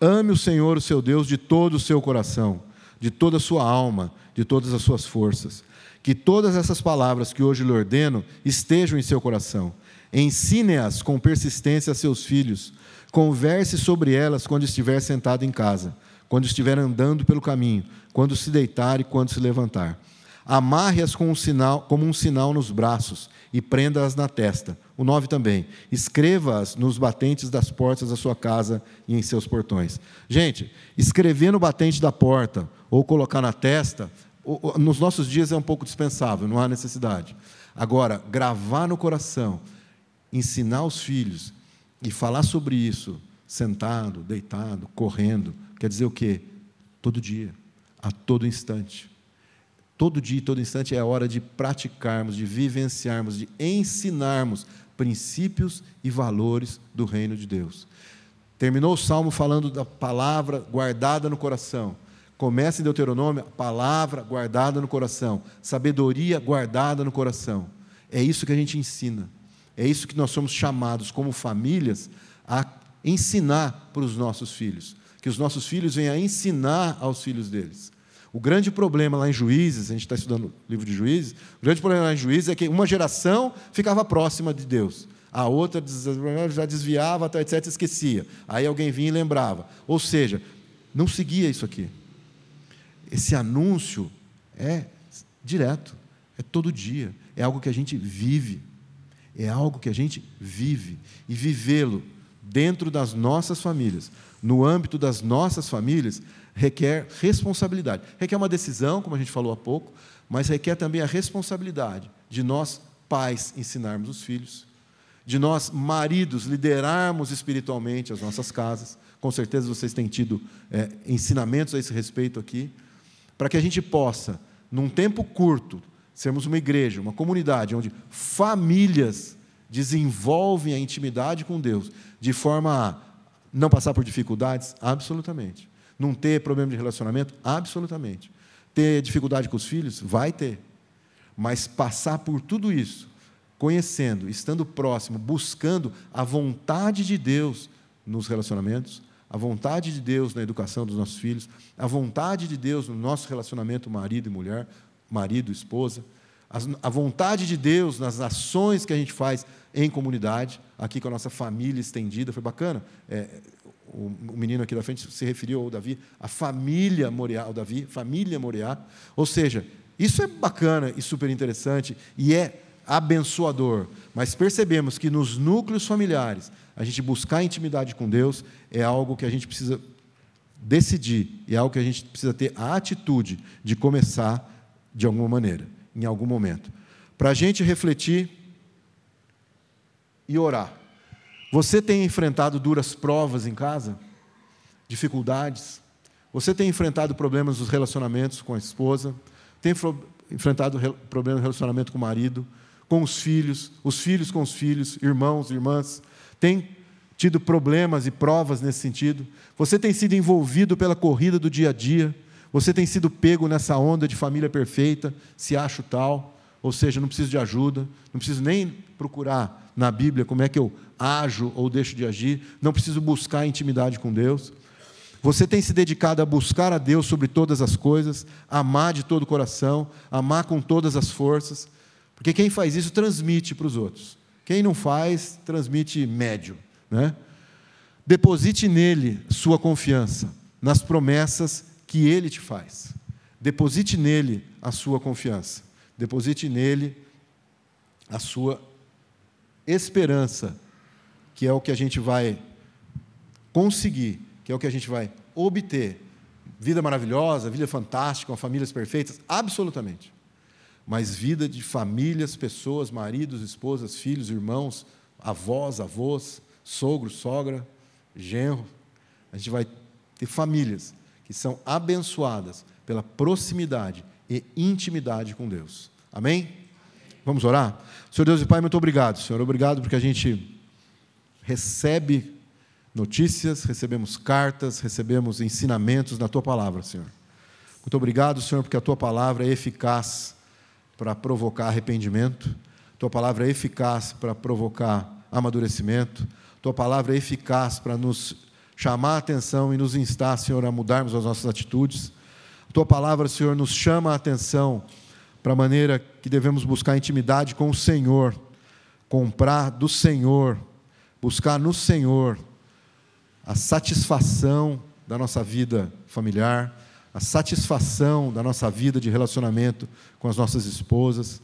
Ame o Senhor, o seu Deus, de todo o seu coração, de toda a sua alma, de todas as suas forças. Que todas essas palavras que hoje lhe ordeno estejam em seu coração. Ensine-as com persistência a seus filhos. Converse sobre elas quando estiver sentado em casa, quando estiver andando pelo caminho, quando se deitar e quando se levantar. Amarre-as com um sinal, como um sinal nos braços e prenda-as na testa. O 9 também. Escreva-as nos batentes das portas da sua casa e em seus portões. Gente, escrever no batente da porta ou colocar na testa, nos nossos dias é um pouco dispensável, não há necessidade. Agora, gravar no coração, ensinar os filhos e falar sobre isso, sentado, deitado, correndo, quer dizer o quê? Todo dia, a todo instante. Todo dia e todo instante é hora de praticarmos, de vivenciarmos, de ensinarmos princípios e valores do reino de Deus. Terminou o salmo falando da palavra guardada no coração. Começa em Deuteronômio, palavra guardada no coração, sabedoria guardada no coração. É isso que a gente ensina. É isso que nós somos chamados como famílias a ensinar para os nossos filhos. Que os nossos filhos venham a ensinar aos filhos deles. O grande problema lá em Juízes, a gente está estudando o livro de Juízes, o grande problema lá em Juízes é que uma geração ficava próxima de Deus, a outra já desviava, etc., esquecia. Aí alguém vinha e lembrava. Ou seja, não seguia isso aqui. Esse anúncio é direto, é todo dia, é algo que a gente vive, é algo que a gente vive. E vivê-lo dentro das nossas famílias, no âmbito das nossas famílias, requer responsabilidade. Requer uma decisão, como a gente falou há pouco, mas requer também a responsabilidade de nós, pais, ensinarmos os filhos, de nós, maridos, liderarmos espiritualmente as nossas casas. Com certeza vocês têm tido é, ensinamentos a esse respeito aqui, para que a gente possa, num tempo curto, sermos uma igreja, uma comunidade onde famílias desenvolvem a intimidade com Deus de forma a não passar por dificuldades? Absolutamente. Não ter problema de relacionamento? Absolutamente. Ter dificuldade com os filhos? Vai ter. Mas passar por tudo isso, conhecendo, estando próximo, buscando a vontade de Deus nos relacionamentos, a vontade de Deus na educação dos nossos filhos, a vontade de Deus no nosso relacionamento marido e mulher, marido e esposa, a vontade de Deus nas ações que a gente faz em comunidade, aqui com a nossa família estendida, foi bacana. É, o, menino aqui da frente se referiu ao Davi, a família Moriá, ao Davi, família Moriá. Ou seja, isso é bacana e super interessante e é abençoador. Mas percebemos que nos núcleos familiares, a gente buscar intimidade com Deus é algo que a gente precisa decidir, é algo que a gente precisa ter a atitude de começar de alguma maneira, em algum momento. Para a gente refletir e orar. Você tem enfrentado duras provas em casa? Dificuldades? Você tem enfrentado problemas nos relacionamentos com a esposa? Tem enfrentado problemas no relacionamento com o marido? Com os filhos? Os filhos com os filhos? Irmãos, irmãs? Tem tido problemas e provas nesse sentido? Você tem sido envolvido pela corrida do dia a dia? Você tem sido pego nessa onda de família perfeita? Se acha tal? Ou seja, não preciso de ajuda, não preciso nem procurar na Bíblia como é que eu ajo ou deixo de agir, não preciso buscar intimidade com Deus. Você tem se dedicado a buscar a Deus sobre todas as coisas, amar de todo o coração, amar com todas as forças, porque quem faz isso transmite para os outros. Quem não faz, transmite médio. Né? Deposite nele sua confiança, nas promessas que ele te faz. Deposite nele a sua confiança. Deposite nele a sua esperança, que é o que a gente vai conseguir, que é o que a gente vai obter vida maravilhosa, vida fantástica, com famílias perfeitas, absolutamente. Mas vida de famílias, pessoas, maridos, esposas, filhos, irmãos, avós, avós, sogro, sogra, genro. A gente vai ter famílias que são abençoadas pela proximidade e intimidade com Deus. Amém? Vamos orar? Senhor Deus e Pai, muito obrigado, Senhor. Obrigado porque a gente recebe notícias, recebemos cartas, recebemos ensinamentos na tua palavra, Senhor. Muito obrigado, Senhor, porque a tua palavra é eficaz para provocar arrependimento, tua palavra é eficaz para provocar amadurecimento, tua palavra é eficaz para nos chamar a atenção e nos instar, Senhor, a mudarmos as nossas atitudes. A tua palavra, Senhor, nos chama a atenção para a maneira que devemos buscar intimidade com o Senhor, comprar do Senhor, buscar no Senhor a satisfação da nossa vida familiar, a satisfação da nossa vida de relacionamento com as nossas esposas,